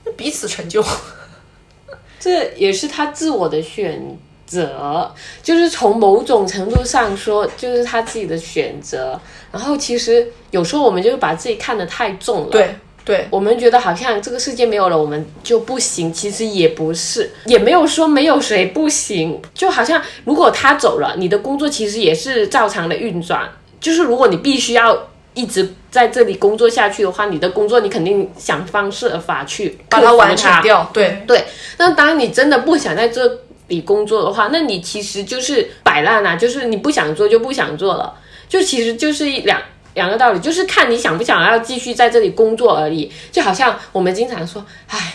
那彼此成就。这也是他自我的选择，就是从某种程度上说，就是他自己的选择。然后其实有时候我们就是把自己看得太重了，对对，我们觉得好像这个世界没有了我们就不行，其实也不是，也没有说没有谁不行。就好像如果他走了，你的工作其实也是照常的运转。就是如果你必须要一直在这里工作下去的话，你的工作你肯定想方设法去把它完成掉。对，对，那当你真的不想在这里工作的话，那你其实就是摆烂啊，就是你不想做就不想做了，就其实就是一两两个道理，就是看你想不想要继续在这里工作而已。就好像我们经常说，唉。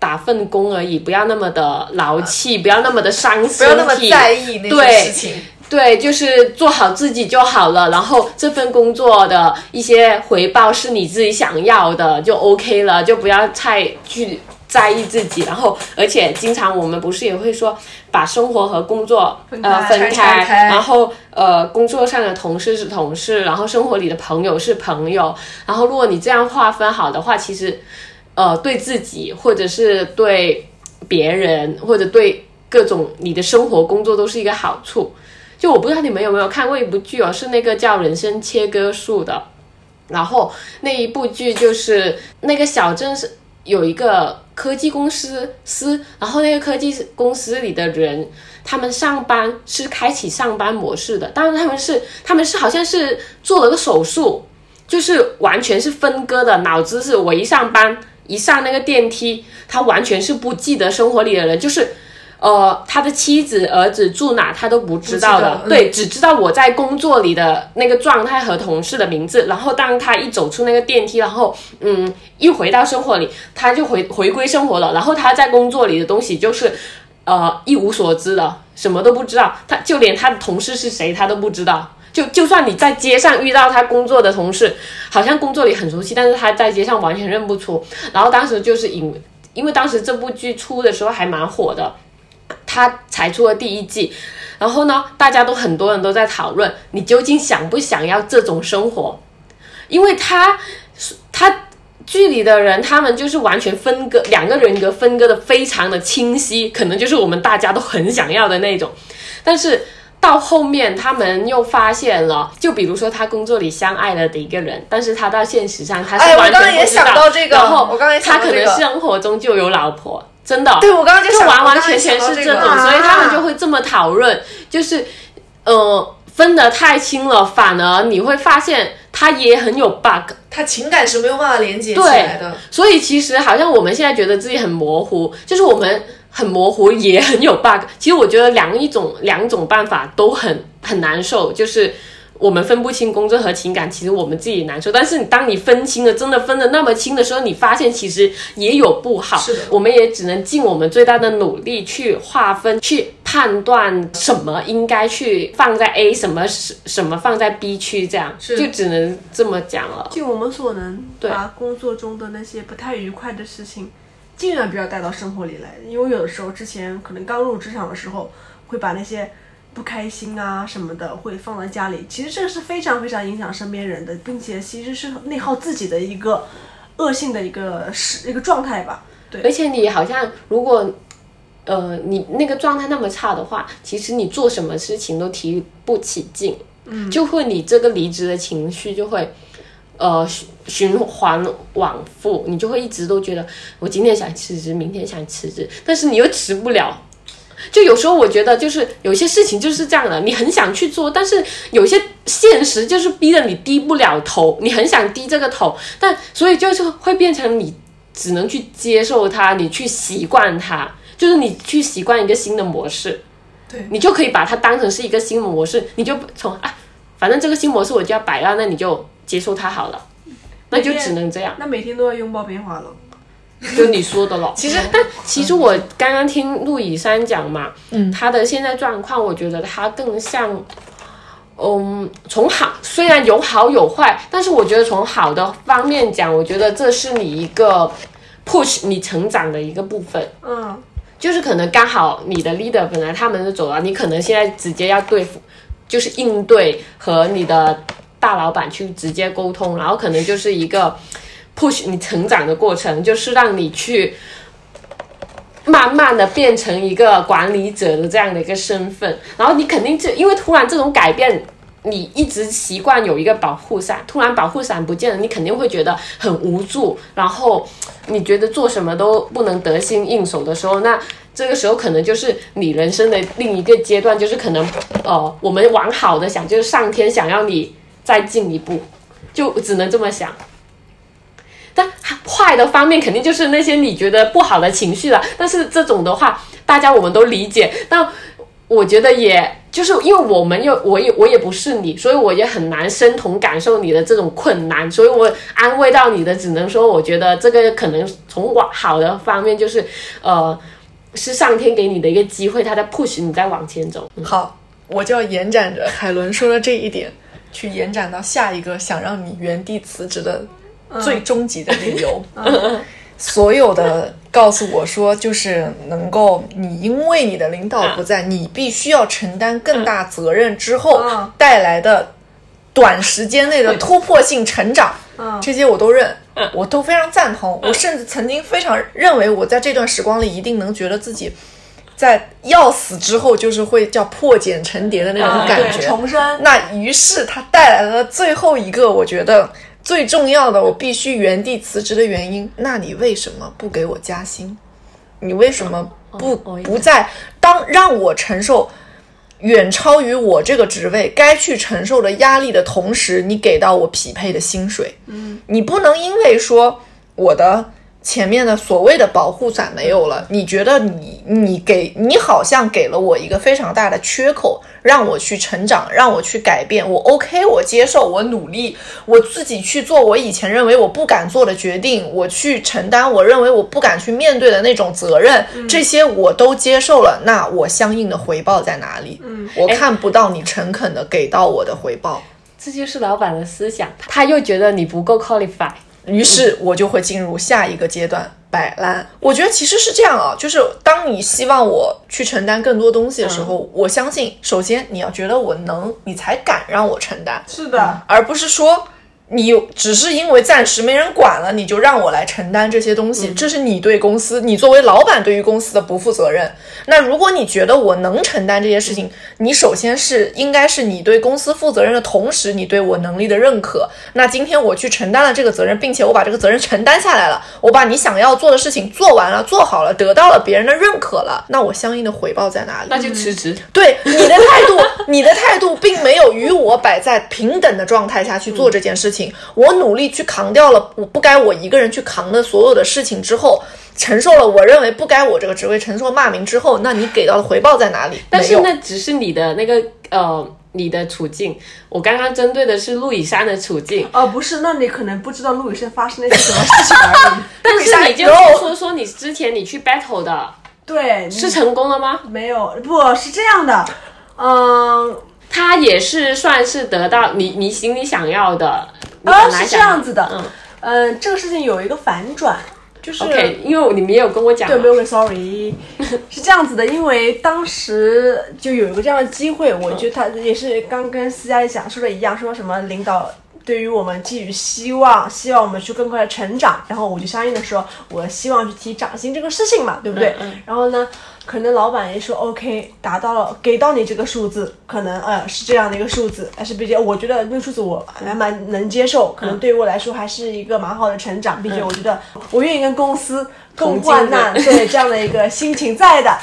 打份工而已，不要那么的劳气，不要那么的伤身体，不要那么在意那些对事情。对，就是做好自己就好了。然后这份工作的一些回报是你自己想要的，就 OK 了，就不要太去在意自己。然后，而且经常我们不是也会说，把生活和工作呃分开然后呃工作上的同事是同事，然后生活里的朋友是朋友。然后如果你这样划分好的话，其实呃对自己或者是对别人或者对各种你的生活工作都是一个好处。就我不知道你们有没有看过一部剧哦，是那个叫《人生切割术》的。然后那一部剧就是那个小镇是有一个科技公司司，然后那个科技公司里的人，他们上班是开启上班模式的，当然他们是他们是好像是做了个手术，就是完全是分割的，脑子是我一上班一上那个电梯，他完全是不记得生活里的人，就是。呃，他的妻子、儿子住哪，他都不知道的。对，只知道我在工作里的那个状态和同事的名字。然后当他一走出那个电梯，然后嗯，一回到生活里，他就回回归生活了。然后他在工作里的东西就是呃一无所知的，什么都不知道。他就连他的同事是谁，他都不知道。就就算你在街上遇到他工作的同事，好像工作里很熟悉，但是他在街上完全认不出。然后当时就是因因为当时这部剧出的时候还蛮火的，他才出了第一季，然后呢，大家都很多人都在讨论你究竟想不想要这种生活，因为他他。剧里的人，他们就是完全分割，两个人格分割的非常的清晰，可能就是我们大家都很想要的那种。但是到后面，他们又发现了，就比如说他工作里相爱了的一个人，但是他到现实上他是完全不知道。然后他可能生活中就有老婆，真的。对我刚刚就完完全全是这种，所以他们就会这么讨论，就是呃。分得太清了，反而你会发现他也很有 bug，他情感是没有办法连接起来的。所以其实好像我们现在觉得自己很模糊，就是我们很模糊也很有 bug。其实我觉得两一种两种办法都很很难受，就是。我们分不清工作和情感，其实我们自己难受。但是你当你分清了，真的分的那么清的时候，你发现其实也有不好。是的，我们也只能尽我们最大的努力去划分、去判断什么应该去放在 A，什么什什么放在 B 区，这样就只能这么讲了。尽我们所能，把工作中的那些不太愉快的事情，尽量不要带到生活里来。因为有的时候，之前可能刚入职场的时候，会把那些。不开心啊什么的会放在家里，其实这个是非常非常影响身边人的，并且其实是内耗自己的一个恶性的一个是一个状态吧。对，而且你好像如果呃你那个状态那么差的话，其实你做什么事情都提不起劲，嗯，就会你这个离职的情绪就会呃循环往复，你就会一直都觉得我今天想辞职，明天想辞职，但是你又辞不了。就有时候我觉得，就是有些事情就是这样的，你很想去做，但是有些现实就是逼得你低不了头，你很想低这个头，但所以就是会变成你只能去接受它，你去习惯它，就是你去习惯一个新的模式，对你就可以把它当成是一个新模式，你就从啊，反正这个新模式我就要摆烂，那你就接受它好了，那就只能这样，那每天都要拥抱变化了。就你说的了，其实但其实我刚刚听陆以山讲嘛，嗯，他的现在状况，我觉得他更像，嗯，从好虽然有好有坏，但是我觉得从好的方面讲，我觉得这是你一个 push 你成长的一个部分，嗯，就是可能刚好你的 leader 本来他们就走了，你可能现在直接要对付，就是应对和你的大老板去直接沟通，然后可能就是一个。Push 你成长的过程，就是让你去慢慢的变成一个管理者的这样的一个身份，然后你肯定就因为突然这种改变，你一直习惯有一个保护伞，突然保护伞不见了，你肯定会觉得很无助，然后你觉得做什么都不能得心应手的时候，那这个时候可能就是你人生的另一个阶段，就是可能呃，我们往好的想，就是上天想要你再进一步，就只能这么想。但坏的方面肯定就是那些你觉得不好的情绪了。但是这种的话，大家我们都理解。但我觉得，也就是因为我们又我也我也不是你，所以我也很难身同感受你的这种困难。所以我安慰到你的，只能说我觉得这个可能从往好的方面，就是呃，是上天给你的一个机会，他在 push 你再往前走。好，我就要延展着海伦说的这一点，去延展到下一个想让你原地辞职的。最终极的理由，所有的告诉我说，就是能够你因为你的领导不在，你必须要承担更大责任之后带来的短时间内的突破性成长，这些我都认，我都非常赞同。我甚至曾经非常认为，我在这段时光里一定能觉得自己在要死之后，就是会叫破茧成蝶的那种感觉，重生。那于是它带来了最后一个，我觉得。最重要的，我必须原地辞职的原因，那你为什么不给我加薪？你为什么不不在当让我承受远超于我这个职位该去承受的压力的同时，你给到我匹配的薪水？嗯，你不能因为说我的前面的所谓的保护伞没有了，你觉得你你给你好像给了我一个非常大的缺口，让我去成长，让我去改变，我 OK，我接受，我努力，我自己去做我以前认为我不敢做的决定，我去承担我认为我不敢去面对的那种责任，这些我都接受了，那我相应的回报在哪里？嗯，我看不到你诚恳的给到我的回报。这就是老板的思想，他又觉得你不够 qualify，于是我就会进入下一个阶段摆烂。我觉得其实是这样啊，就是当你希望我去承担更多东西的时候，我相信首先你要觉得我能，你才敢让我承担，是的，而不是说。你只是因为暂时没人管了，你就让我来承担这些东西，这是你对公司，你作为老板对于公司的不负责任。那如果你觉得我能承担这些事情，你首先是应该是你对公司负责任的同时，你对我能力的认可。那今天我去承担了这个责任，并且我把这个责任承担下来了，我把你想要做的事情做完了，做好了，得到了别人的认可了，那我相应的回报在哪里？那就辞职。对你的态度，你的态度并没有与我摆在平等的状态下去做这件事情。我努力去扛掉了我不该我一个人去扛的所有的事情之后，承受了我认为不该我这个职位承受骂名之后，那你给到的回报在哪里？但是那只是你的那个呃你的处境，我刚刚针对的是陆以山的处境。哦，不是，那你可能不知道陆以山发生了些什么事情而已。但是你就说说你之前你去 battle 的，对，是成功了吗？没有，不是这样的，嗯。他也是算是得到你你心里想要的，啊是这样子的，嗯。嗯，这个事情有一个反转，就是因为你们也有跟我讲，对，没有，sorry，是这样子的，因为当时就有一个这样的机会，我觉得他也是刚跟思佳讲述的一样，说什么领导对于我们寄予希望，希望我们去更快的成长，然后我就相应的说，我希望去提涨薪这个事情嘛，对不对？然后呢？可能老板也说 OK，达到了，给到你这个数字，可能呃是这样的一个数字，但是毕竟我觉得那个数字我还蛮能接受，可能对于我来说还是一个蛮好的成长，并且我觉得我愿意跟公司共患难，对 这样的一个心情在的。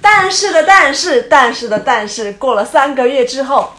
但是的，但是，但是的，但是，过了三个月之后。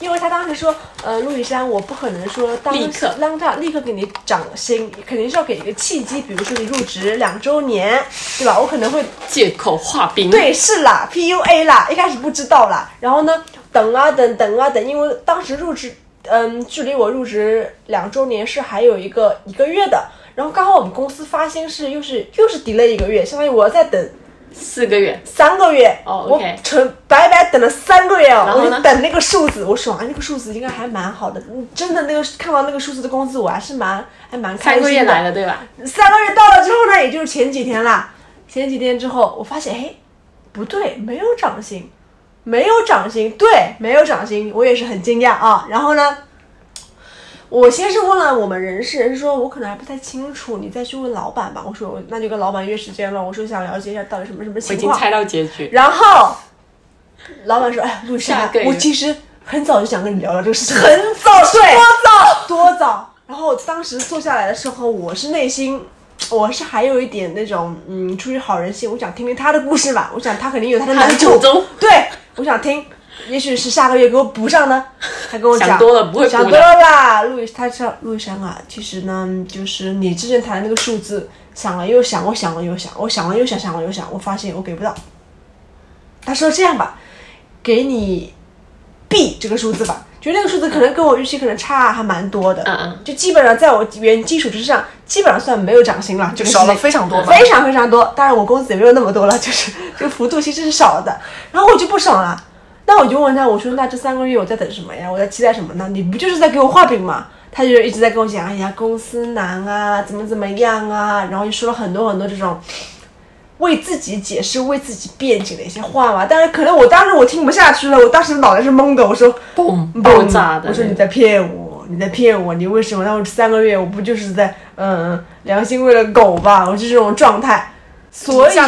因为他当时说，呃，陆雨山，我不可能说当立刻让他立刻给你涨薪，肯定是要给一个契机，比如说你入职两周年，对吧？我可能会借口画饼。对，是啦，PUA 啦，一开始不知道啦，然后呢，等啊等，等啊等，因为当时入职，嗯，距离我入职两周年是还有一个一个月的，然后刚好我们公司发薪是又是又是 delay 一个月，相当于我要再等。四个月，三个月，哦，我纯白白等了三个月哦，我就等那个数字，我说啊，那个数字应该还蛮好的，真的那个看到那个数字的工资，我还是蛮还蛮开心的。三个月来了，对吧？三个月到了之后呢，也就是前几天啦，前几天之后，我发现，哎，不对，没有涨薪，没有涨薪，对，没有涨薪，我也是很惊讶啊。然后呢？我先是问了我们人事，人事说我可能还不太清楚，你再去问老板吧。我说那就跟老板约时间了。我说想了解一下到底什么什么情况。我已经猜到结局。然后老板说：“哎，陆夏，我其实很早就想跟你聊聊这个事情，很早，对，多早，多早。然后当时坐下来的时候，我是内心，我是还有一点那种，嗯，出于好人心，我想听听他的故事吧。我想他肯定有他的难处，对，我想听。” 也许是下个月给我补上呢，他跟我讲，想多了不会想多了啦。陆毅，他说陆毅山啊，其实呢，就是你之前谈的那个数字，想了又想，我想了又想，我想了又想，想了又想，我发现我给不到。他说这样吧，给你 B 这个数字吧，就那个数字可能跟我预期可能差还蛮多的，嗯嗯，就基本上在我原基础之上，基本上算没有涨薪了，就少了非常多，非常非常多。当然我工资也没有那么多了，就是这个幅度其实是少的，然后我就不爽了。那我就问他，我说那这三个月我在等什么呀？我在期待什么呢？你不就是在给我画饼吗？他就一直在跟我讲，哎呀，公司难啊，怎么怎么样啊，然后就说了很多很多这种为自己解释、为自己辩解的一些话嘛。但是可能我当时我听不下去了，我当时脑袋是懵的，我说嘣爆炸的，我说你在骗我，你在骗我，你为什么？那我三个月我不就是在嗯良心喂了狗吧？我就这种状态，所以说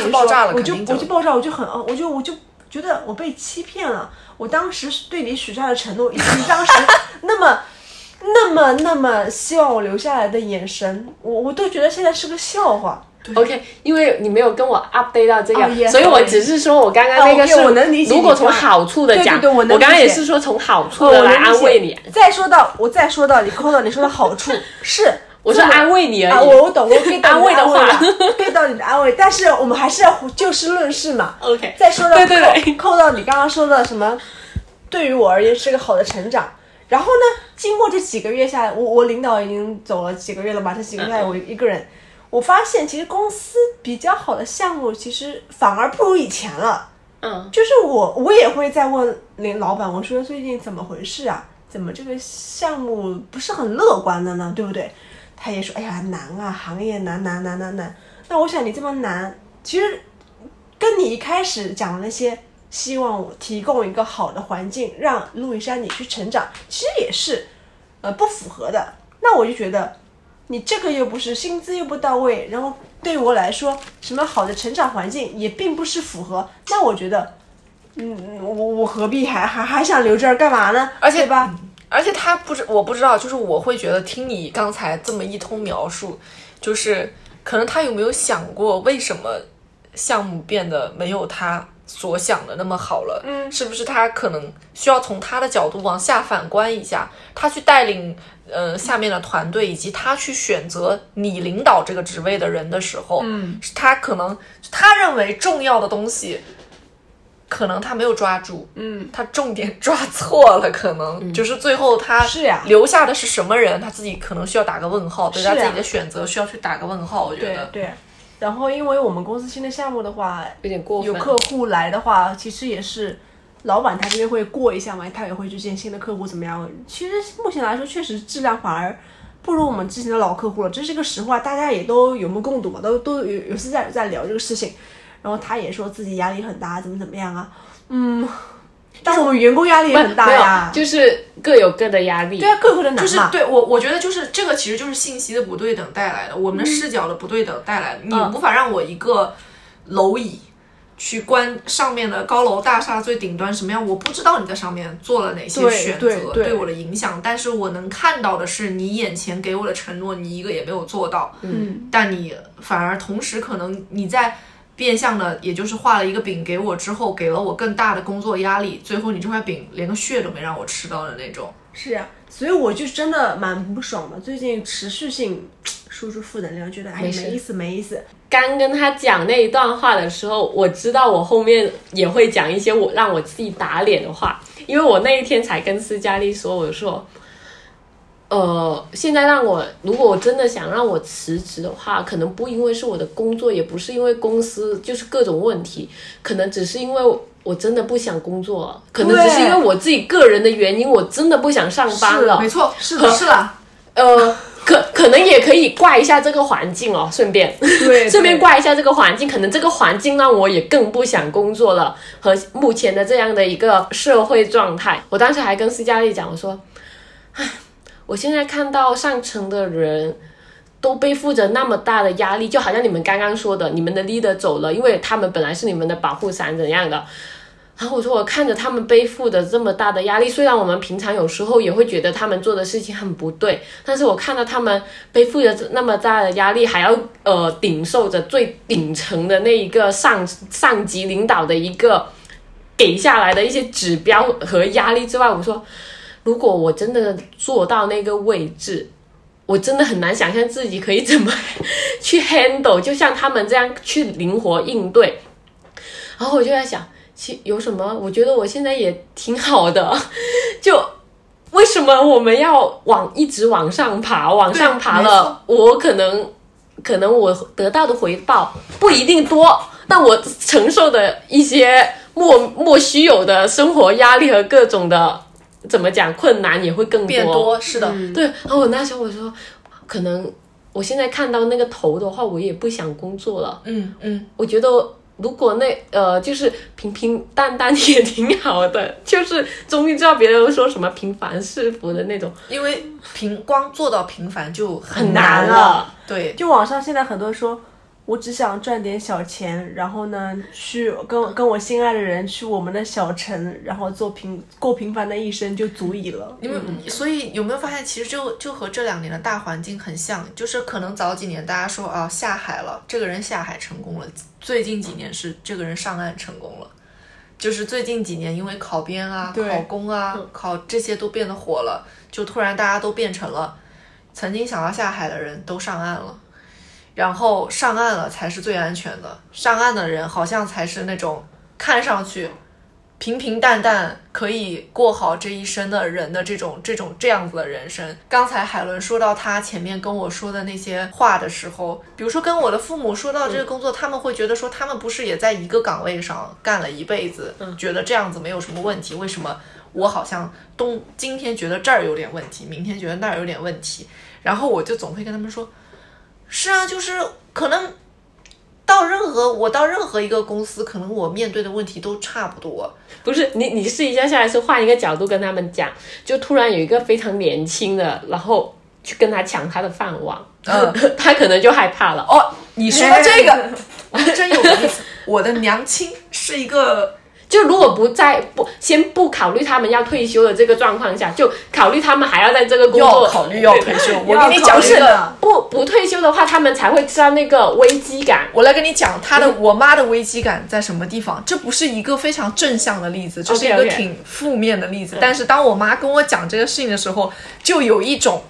我就我就爆炸，我就很我就我就。觉得我被欺骗了，我当时对你许下的承诺，以及当时那么、那么、那么希望我留下来的眼神，我我都觉得现在是个笑话。OK，因为你没有跟我 update 到这个，所以我只是说我刚刚那个是，如果从好处的讲，我刚刚也是说从好处的来安慰你。再说到我再说到你扣到你说的好处 是。我是安慰你而啊，已。我我懂，我 get 到 安慰的话你了，get 到你的安慰，但是我们还是要就事论事嘛。OK，再说到对对对扣扣到你刚刚说的什么，对于我而言是个好的成长。然后呢，经过这几个月下来，我我领导已经走了几个月了嘛，这几个月下来我一个人，我发现其实公司比较好的项目，其实反而不如以前了。嗯，就是我我也会在问领老板，我说最近怎么回事啊？怎么这个项目不是很乐观的呢？对不对？他也说，哎呀难啊，行业难难难难难。那我想你这么难，其实跟你一开始讲的那些，希望我提供一个好的环境，让路易莎你去成长，其实也是呃不符合的。那我就觉得你这个又不是薪资又不到位，然后对我来说，什么好的成长环境也并不是符合。那我觉得，嗯，我我何必还还还想留这儿干嘛呢？而且吧？而且他不知我不知道，就是我会觉得听你刚才这么一通描述，就是可能他有没有想过为什么项目变得没有他所想的那么好了？嗯是不是他可能需要从他的角度往下反观一下，他去带领呃下面的团队，以及他去选择你领导这个职位的人的时候，嗯，是他可能他认为重要的东西。可能他没有抓住，嗯，他重点抓错了，可能、就是最后他是呀留下的是什么人，他自己可能需要打个问号，对他自己的选择需要去打个问号，我觉得。对对。然后，因为我们公司新的项目的话，有点过分。有客户来的话，其实也是老板他这边会过一下嘛，他也会去见新的客户怎么样？其实目前来说，确实质量反而不如我们之前的老客户了，这是个实话，大家也都有目共睹嘛，都都有有次在在聊这个事情。然后他也说自己压力很大，怎么怎么样啊？嗯，但我们员工压力也很大呀，就是各有各的压力。对啊，各有各的难嘛。就是对我，我觉得就是这个，其实就是信息的不对等带来的，我们的视角的不对等带来的。你嗯无法让我一个蝼蚁去观上面的高楼大厦最顶端什么样，我不知道你在上面做了哪些选择对对我的影响，但是我能看到的是你眼前给我的承诺，你一个也没有做到，嗯，但你反而同时可能你在。变相的，也就是画了一个饼给我之后，给了我更大的工作压力，最后你这块饼连个屑都没让我吃到的那种。是呀、所以我就真的蛮不爽的。最近持续性输出负能量，觉得哎没意思，没意思。刚跟他讲那一段话的时候，我知道我后面也会讲一些我让我自己打脸的话，因为我那一天才跟斯嘉丽说，我说，呃，现在让我如果我真的想让我辞职的话，可能不因为是我的工作，也不是因为公司就是各种问题，可能只是因为我真的不想工作，可能只是因为我自己个人的原因，我真的不想上班了。没错，是的是的，呃，可可能也可以怪一下这个环境哦，顺便。对，顺便对怪一下这个环境，可能这个环境让我也更不想工作了，和目前的这样的一个社会状态。我当时还跟斯嘉丽讲，我说，唉，我现在看到上层的人。都背负着那么大的压力，就好像你们刚刚说的，你们的 leader 走了，因为他们本来是你们的保护伞怎样的。然后我说，我看着他们背负的这么大的压力，虽然我们平常有时候也会觉得他们做的事情很不对，但是我看到他们背负着那么大的压力，还要呃顶受着最顶层的那一个上 上级领导的一个给下来的一些指标和压力之外，我说，如果我真的坐到那个位置，我真的很难想象自己可以怎么 去 handle，就像他们这样去灵活应对。然后我就在想，其有什么？我觉得我现在也挺好的，就为什么我们要往一直往上爬？往上爬了，我可能可能我得到的回报不一定多，但我承受的一些莫莫须有的生活压力和各种的怎么讲困难也会更变多，是的，对，然后我那时候我说，可能我现在看到那个头的话，我也不想工作了。嗯嗯，我觉得如果那呃，就是平平淡淡也挺好的，就是终于知道别人说什么平凡是福的那种，因为平光做到平凡就很很难难了。对，就网上现在很多人说，我只想赚点小钱，然后呢，去跟跟我心爱的人去我们的小城，然后做平过平凡的一生就足以了。因为、所以有没有发现，其实就就和这两年的大环境很像，就是可能早几年大家说啊下海了，这个人下海成功了，最近几年是这个人上岸成功了。就是最近几年，因为考编啊、考公啊、考这些都变得火了，就突然大家都变成了曾经想要下海的人都上岸了，然后上岸了才是最安全的。上岸的人好像才是那种看上去平平淡淡可以过好这一生的人的这种这种这样子的人生。刚才海伦说到他前面跟我说的那些话的时候，比如说跟我的父母说到这个工作，他们会觉得说他们不是也在一个岗位上干了一辈子，觉得这样子没有什么问题，为什么？我好像东今天觉得这儿有点问题，明天觉得那儿有点问题，然后我就总会跟他们说，是啊，就是可能到任何我到任何一个公司，可能我面对的问题都差不多。不是你，你试一下下来是换一个角度跟他们讲，就突然有一个非常年轻的，然后去跟他抢他的饭碗，嗯，他可能就害怕了。哦，你说这个，我还真有意思。我的娘亲是一个。就如果不在不先不考虑他们要退休的这个状况下，就考虑他们还要在这个工作考虑要退休。我要跟你讲这考虑的个，不不退休的话，他们才会知道那个危机感。我来跟你讲他的我妈的危机感在什么地方。这不是一个非常正向的例子，这是一个挺负面的例子。但是当我妈跟我讲这个事情的时候，就有一种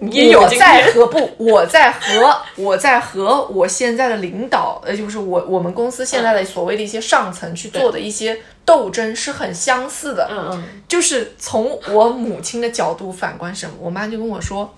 也有我在和不，我在和我在和我现在的领导，呃，就是我我们公司现在的所谓的一些上层去做的一些斗争是很相似的。嗯嗯，就是从我母亲的角度反观什么，我妈就跟我说，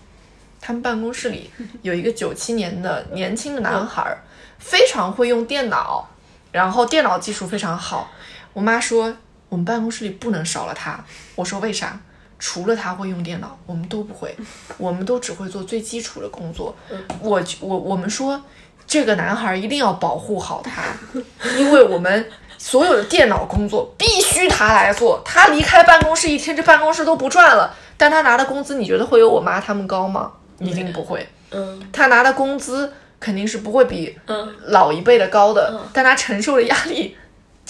他们办公室里有一个九七年的年轻的男孩儿，非常会用电脑，然后电脑技术非常好。我妈说，我们办公室里不能少了他。我说为啥？除了他会用电脑，我们都不会，我们都只会做最基础的工作。我我我们说，这个男孩一定要保护好他，因为我们所有的电脑工作必须他来做。他离开办公室一天，这办公室都不转了。但他拿的工资，你觉得会有我妈他们高吗？一定不会。嗯他拿的工资肯定是不会比嗯老一辈的高的，但他承受的压力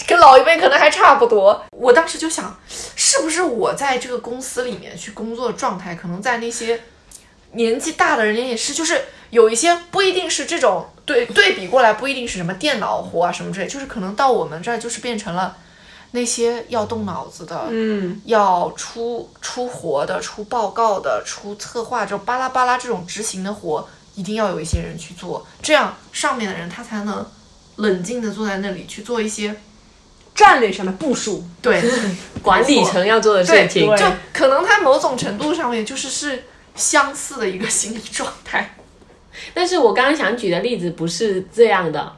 跟老一辈可能还差不多。我当时就想，是不是我在这个公司里面去工作的状态，可能在那些年纪大的人也是，就是有一些不一定是这种对对比过来，不一定是什么电脑活啊什么之类，就是可能到我们这儿就是变成了那些要动脑子的，嗯，要出出活的、出报告的、出策划这种巴拉巴拉这种执行的活，一定要有一些人去做，这样上面的人他才能冷静的坐在那里去做一些战略上的部署，对 管理层要做的事情，就可能他某种程度上面就是是相似的一个心理状态。但是我刚刚想举的例子不是这样的。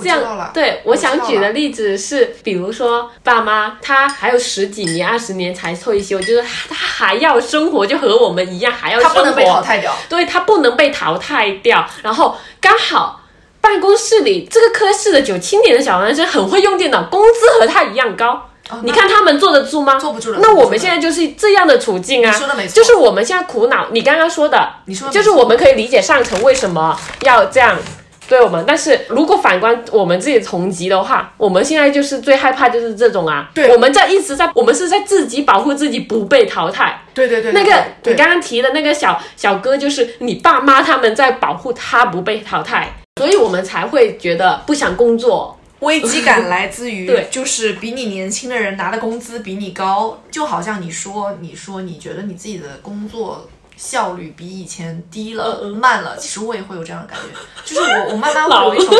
这样，，对我想举的例子是，比如说爸妈他还有十几年、二十年才退休，就是他还要生活，就和我们一样还要生活，他不能被淘汰掉。对他不能被淘汰掉。然后刚好办公室里这个科室的九七年的小男生很会用电脑，工资和他一样高。你看他们坐得住吗？哦坐不住了那我们现在就是这样的处境啊。你说的没错就是我们现在苦恼。你刚刚说的，你说的没就是我们可以理解上层为什么要这样对我们，但是如果反观我们自己同级的话，我们现在就是最害怕就是这种啊。对我们在一直在，我们是在自己保护自己不被淘汰。对对对，那个你刚刚提的那个小小哥，就是你爸妈他们在保护他不被淘汰，所以我们才会觉得不想工作。危机感来自于 对，就是比你年轻的人拿的工资比你高，就好像你说，你说你觉得你自己的工作效率比以前低了、慢了，其实我也会有这样的感觉，就是我我慢慢会有一种，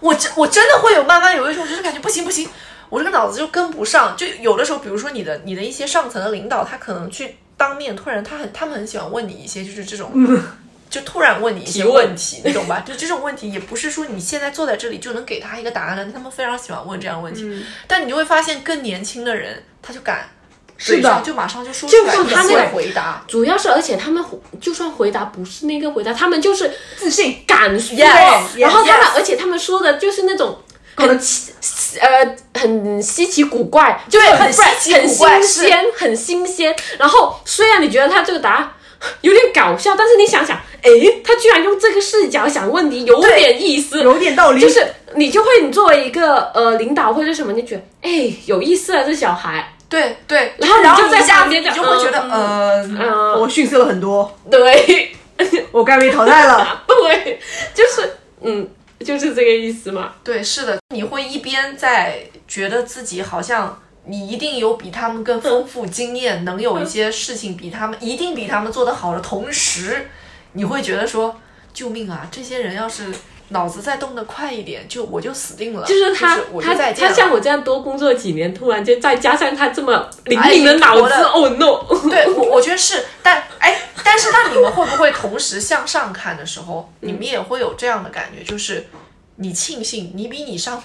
我真我真的会有慢慢有一种就是感觉不行不行，我这个脑子就跟不上，就有的时候，比如说你的你的一些上层的领导，他可能去当面突然他很他们很喜欢问你一些就是这种。就突然问你一些提问问题，你懂吧？就这种问题也不是说你现在坐在这里就能给他一个答案的，他们非常喜欢问这样的问题。嗯但你就会发现，更年轻的人他就敢，是的就马上就说出来，就他那个回答。主要是，而且他们就算回答不是那个回答，他们就是自信，敢说 Yes，然后他们 yes 而且他们说的就是那种可能很奇呃很稀奇古怪，就是对很稀奇古怪很新鲜，很新鲜。然后虽然你觉得他这个答案 有点搞笑，但是你想想，哎，他居然用这个视角想问题，有点意思，有点道理，就是你就会你作为一个呃领导或者什么，你觉得哎有意思啊，这小孩，对对，然后你就在然后一下面你就就会觉得，嗯呃，嗯、我逊色了很多，对。我该被淘汰了。对，就是嗯就是这个意思嘛。对，是的，你会一边在觉得自己好像你一定有比他们更丰富经验，能有一些事情比他们一定比他们做得好的同时，你会觉得说，救命啊！这些人要是脑子再动得快一点，就我就死定了。就是他我就他再见了。他像我这样多工作几年，突然间再加上他这么灵哎敏的脑子，我的哦 no！对，我我觉得是，但哎，但是那你们会不会同时向上看的时候，你们也会有这样的感觉，就是你庆幸你比你上面，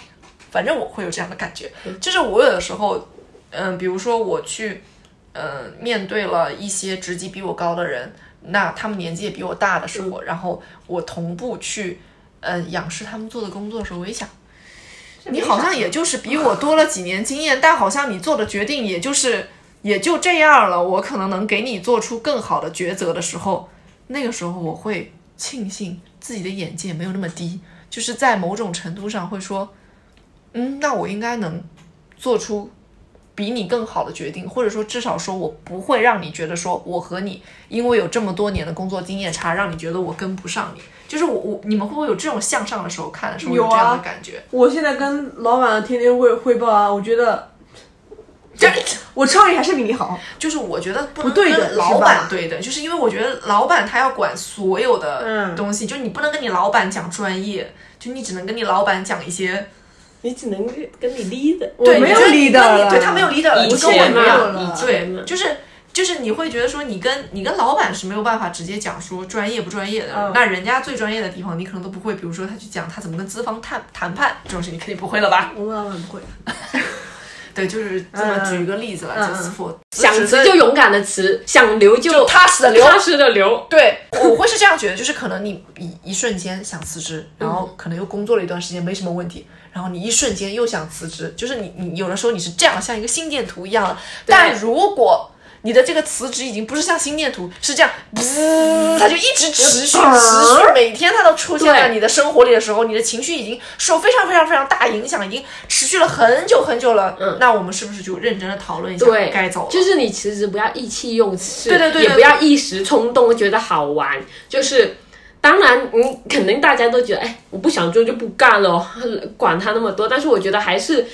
反正我会有这样的感觉，就是我有的时候，嗯、比如说我去，嗯、面对了一些职级比我高的人，那他们年纪也比我大的时候，然后我同步去，嗯、仰视他们做的工作的时候，我一想。你好像也就是比我多了几年经验，但好像你做的决定也就是也就这样了。我可能能给你做出更好的抉择的时候，那个时候我会庆幸自己的眼界没有那么低，就是在某种程度上会说，嗯，那我应该能做出比你更好的决定，或者说至少说我不会让你觉得说我和你因为有这么多年的工作经验差，让你觉得我跟不上你。就是我我你们会不会有这种向上的时候看的时候有啊这样的感觉？我现在跟老板天天汇汇报啊，我觉得这我创意还是比你好。就是我觉得不对的跟老板对的，就是因为我觉得老板他要管所有的嗯东西，就你不能跟你老板讲专业，就你只能跟你老板讲一些。你只能跟你 lead，对，我没有你觉得你 leader 跟你了。对他没有样了。嘛，以前对，嘛，就是就是你会觉得说你跟你跟老板是没有办法直接讲说专业不专业的，嗯。那人家最专业的地方你可能都不会，比如说他去讲他怎么跟资方谈谈判这种事，你肯定不会了吧？我们老板不会。对，就是这么嗯举一个例子吧，嗯就是我想辞就勇敢的辞，想留就就踏实的留，踏实的留。对，我会是这样觉得，就是可能你一一瞬间想辞职，然后可能又工作了一段时间没什么问题，然后你一瞬间又想辞职，就是你你有的时候你是这样像一个心电图一样的，但如果你的这个辞职已经不是像心电图，是这样，噗它就一直持续持续，每天它都出现在你的生活里的时候，你的情绪已经受非常非常非常大影响，已经持续了很久很久了。嗯，那我们是不是就认真的讨论一下对，该走了？就是你辞职不要意气用事，对对对对也不要一时冲动觉得好玩，就是。当然，你肯定大家都觉得，哎，我不想做就不干了，管他那么多。但是我觉得还是，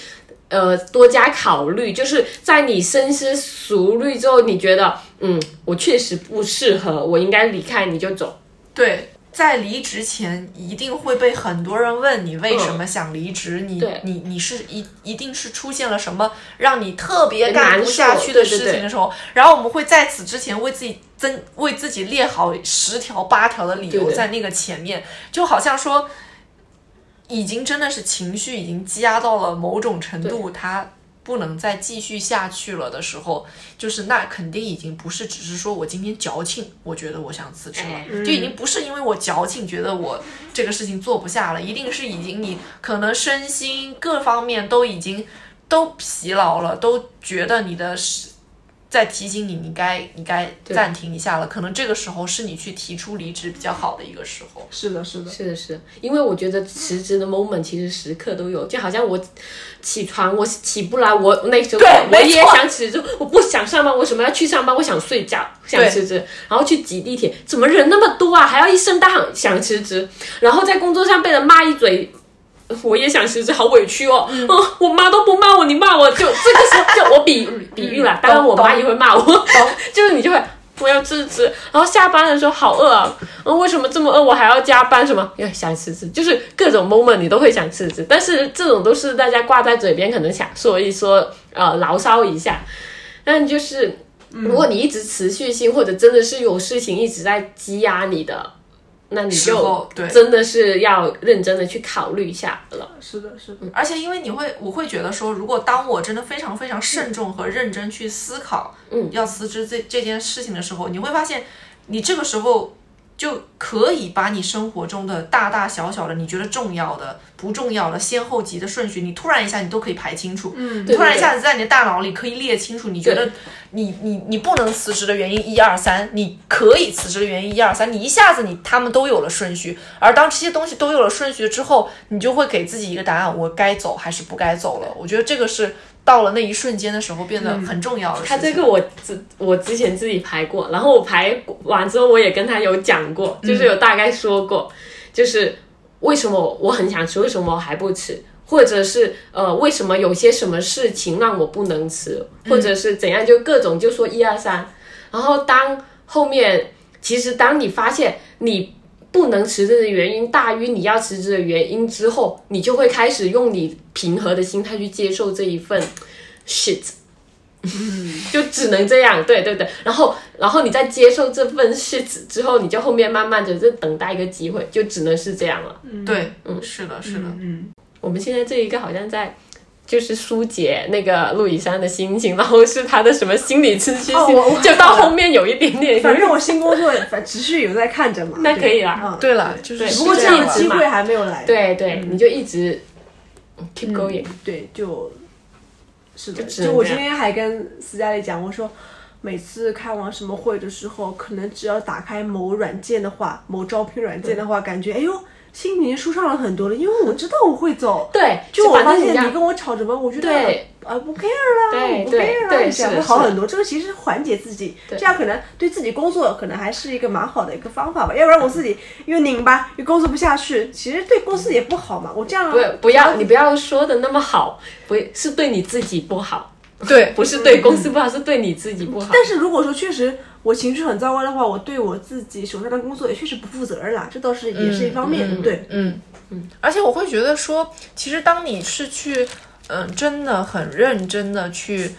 呃，多加考虑，就是在你深思熟虑之后，你觉得，嗯，我确实不适合，我应该离开，你就走。对，在离职前一定会被很多人问你为什么想离职，你你你是一一定是出现了什么让你特别干不难下去的事情的时候，然后我们会在此之前为自己增为自己列好十条八条的理由在那个前面，就好像说。已经真的是情绪已经积压到了某种程度，它不能再继续下去了的时候，就是那肯定已经不是只是说我今天矫情，我觉得我想辞职了，哎就已经不是因为我矫情觉得我这个事情做不下了，一定是已经你可能身心各方面都已经都疲劳了，都觉得你的是在提醒你，你该你该暂停一下了。可能这个时候是你去提出离职比较好的一个时候。是的，是的。是的是，因为我觉得辞职的 moment 其实时刻都有，就好像我起床我起不来，我那时候我也想辞职，我不想上班，为什么要去上班？我想睡觉，想辞职，然后去挤地铁，怎么人那么多啊？还要一声大喊想辞职，然后在工作上被人骂一嘴。我也想辞职，好委屈哦！嗯哦，我妈都不骂我，你骂我就这个时候 就我比比喻了，当然我妈也会骂我，就是你就会我要辞职，然后下班的时候好饿啊，嗯，为什么这么饿？我还要加班什么？要想辞职，就是各种 moment 你都会想辞职，但是这种都是大家挂在嘴边，可能想说一说，呃，牢骚一下，但就是如果你一直持续性，或者真的是有事情一直在积压你的。那你就真的是要认真的去考虑一下了。是的，是的，而且因为你会，我会觉得说，如果当我真的非常非常慎重和认真去思考，嗯，要辞职这这件事情的时候，你会发现，你这个时候就可以把你生活中的大大小小的，你觉得重要的、不重要的先后级的顺序，你突然一下你都可以排清楚，嗯对突然一下子在你的大脑里可以列清楚，你觉得你你你不能辞职的原因一二三，你可以辞职的原因一二三，你一下子你他们都有了顺序，而当这些东西都有了顺序之后，你就会给自己一个答案，我该走还是不该走了。我觉得这个是到了那一瞬间的时候变得很重要的事情。他这个我之我之前自己排过，然后我排完之后我也跟他有讲过，就是有大概说过，就是为什么我很想吃，为什么我还不吃，或者是呃为什么有些什么事情让我不能吃，或者是怎样，就各种就说一二三。然后当后面其实当你发现你不能辞职的原因大于你要辞职的原因之后，你就会开始用你平和的心态去接受这一份 shit。就只能这样，对对对，然后然后你在接受这份 shit 之后，你就后面慢慢的就等待一个机会，就只能是这样了。对，嗯，是的，是的，嗯，我们现在这一个好像在就是疏解那个陆以山的心情，然后是他的什么心理咨询，就到后面有一点点，反正我新工作反持续有在看着嘛，那可以对啦嗯对了，就是对不过这样的机会还没有来。对对，你就一直 keep going，对，就是的，就就我今天还跟斯嘉丽讲，我说每次开完什么会的时候，可能只要打开某软件的话，某招聘软件的话，感觉哎呦，心情舒畅了很多了，因为我知道我会走。对，就我发现你跟我吵什么，我觉得对啊不 care 啦，不对对 care 啦，对这样会好很多。这个其实缓解自己，这样可能对自己工作可能还是一个蛮好的一个方法吧。要不然我自己又拧巴，又工作不下去，其实对公司也不好嘛。我这样不不要你不要说的那么好，不是对你自己不好，对，不是对公司不好，是对你自己不好。但是如果说确实我情绪很糟糕的话，我对我自己手上的工作也确实不负责任啦，这倒是也是一方面。对，嗯嗯，而且我会觉得说，其实当你是去，嗯、真的很认真的去，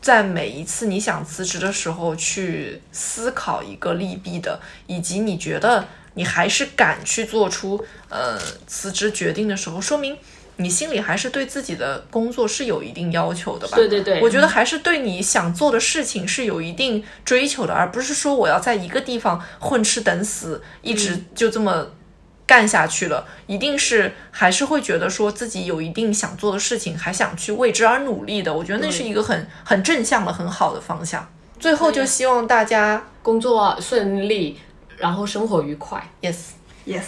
在每一次你想辞职的时候去思考一个利弊的，以及你觉得你还是敢去做出呃辞职决定的时候，说明。你心里还是对自己的工作是有一定要求的吧？对对对我觉得还是对你想做的事情是有一定追求的，而不是说我要在一个地方混吃等死，一直就这么干下去了。一定是还是会觉得说自己有一定想做的事情，还想去为之而努力的。我觉得那是一个很很正向的、很好的方向。最后就希望大家工作顺利，然后生活愉快。yes。yes。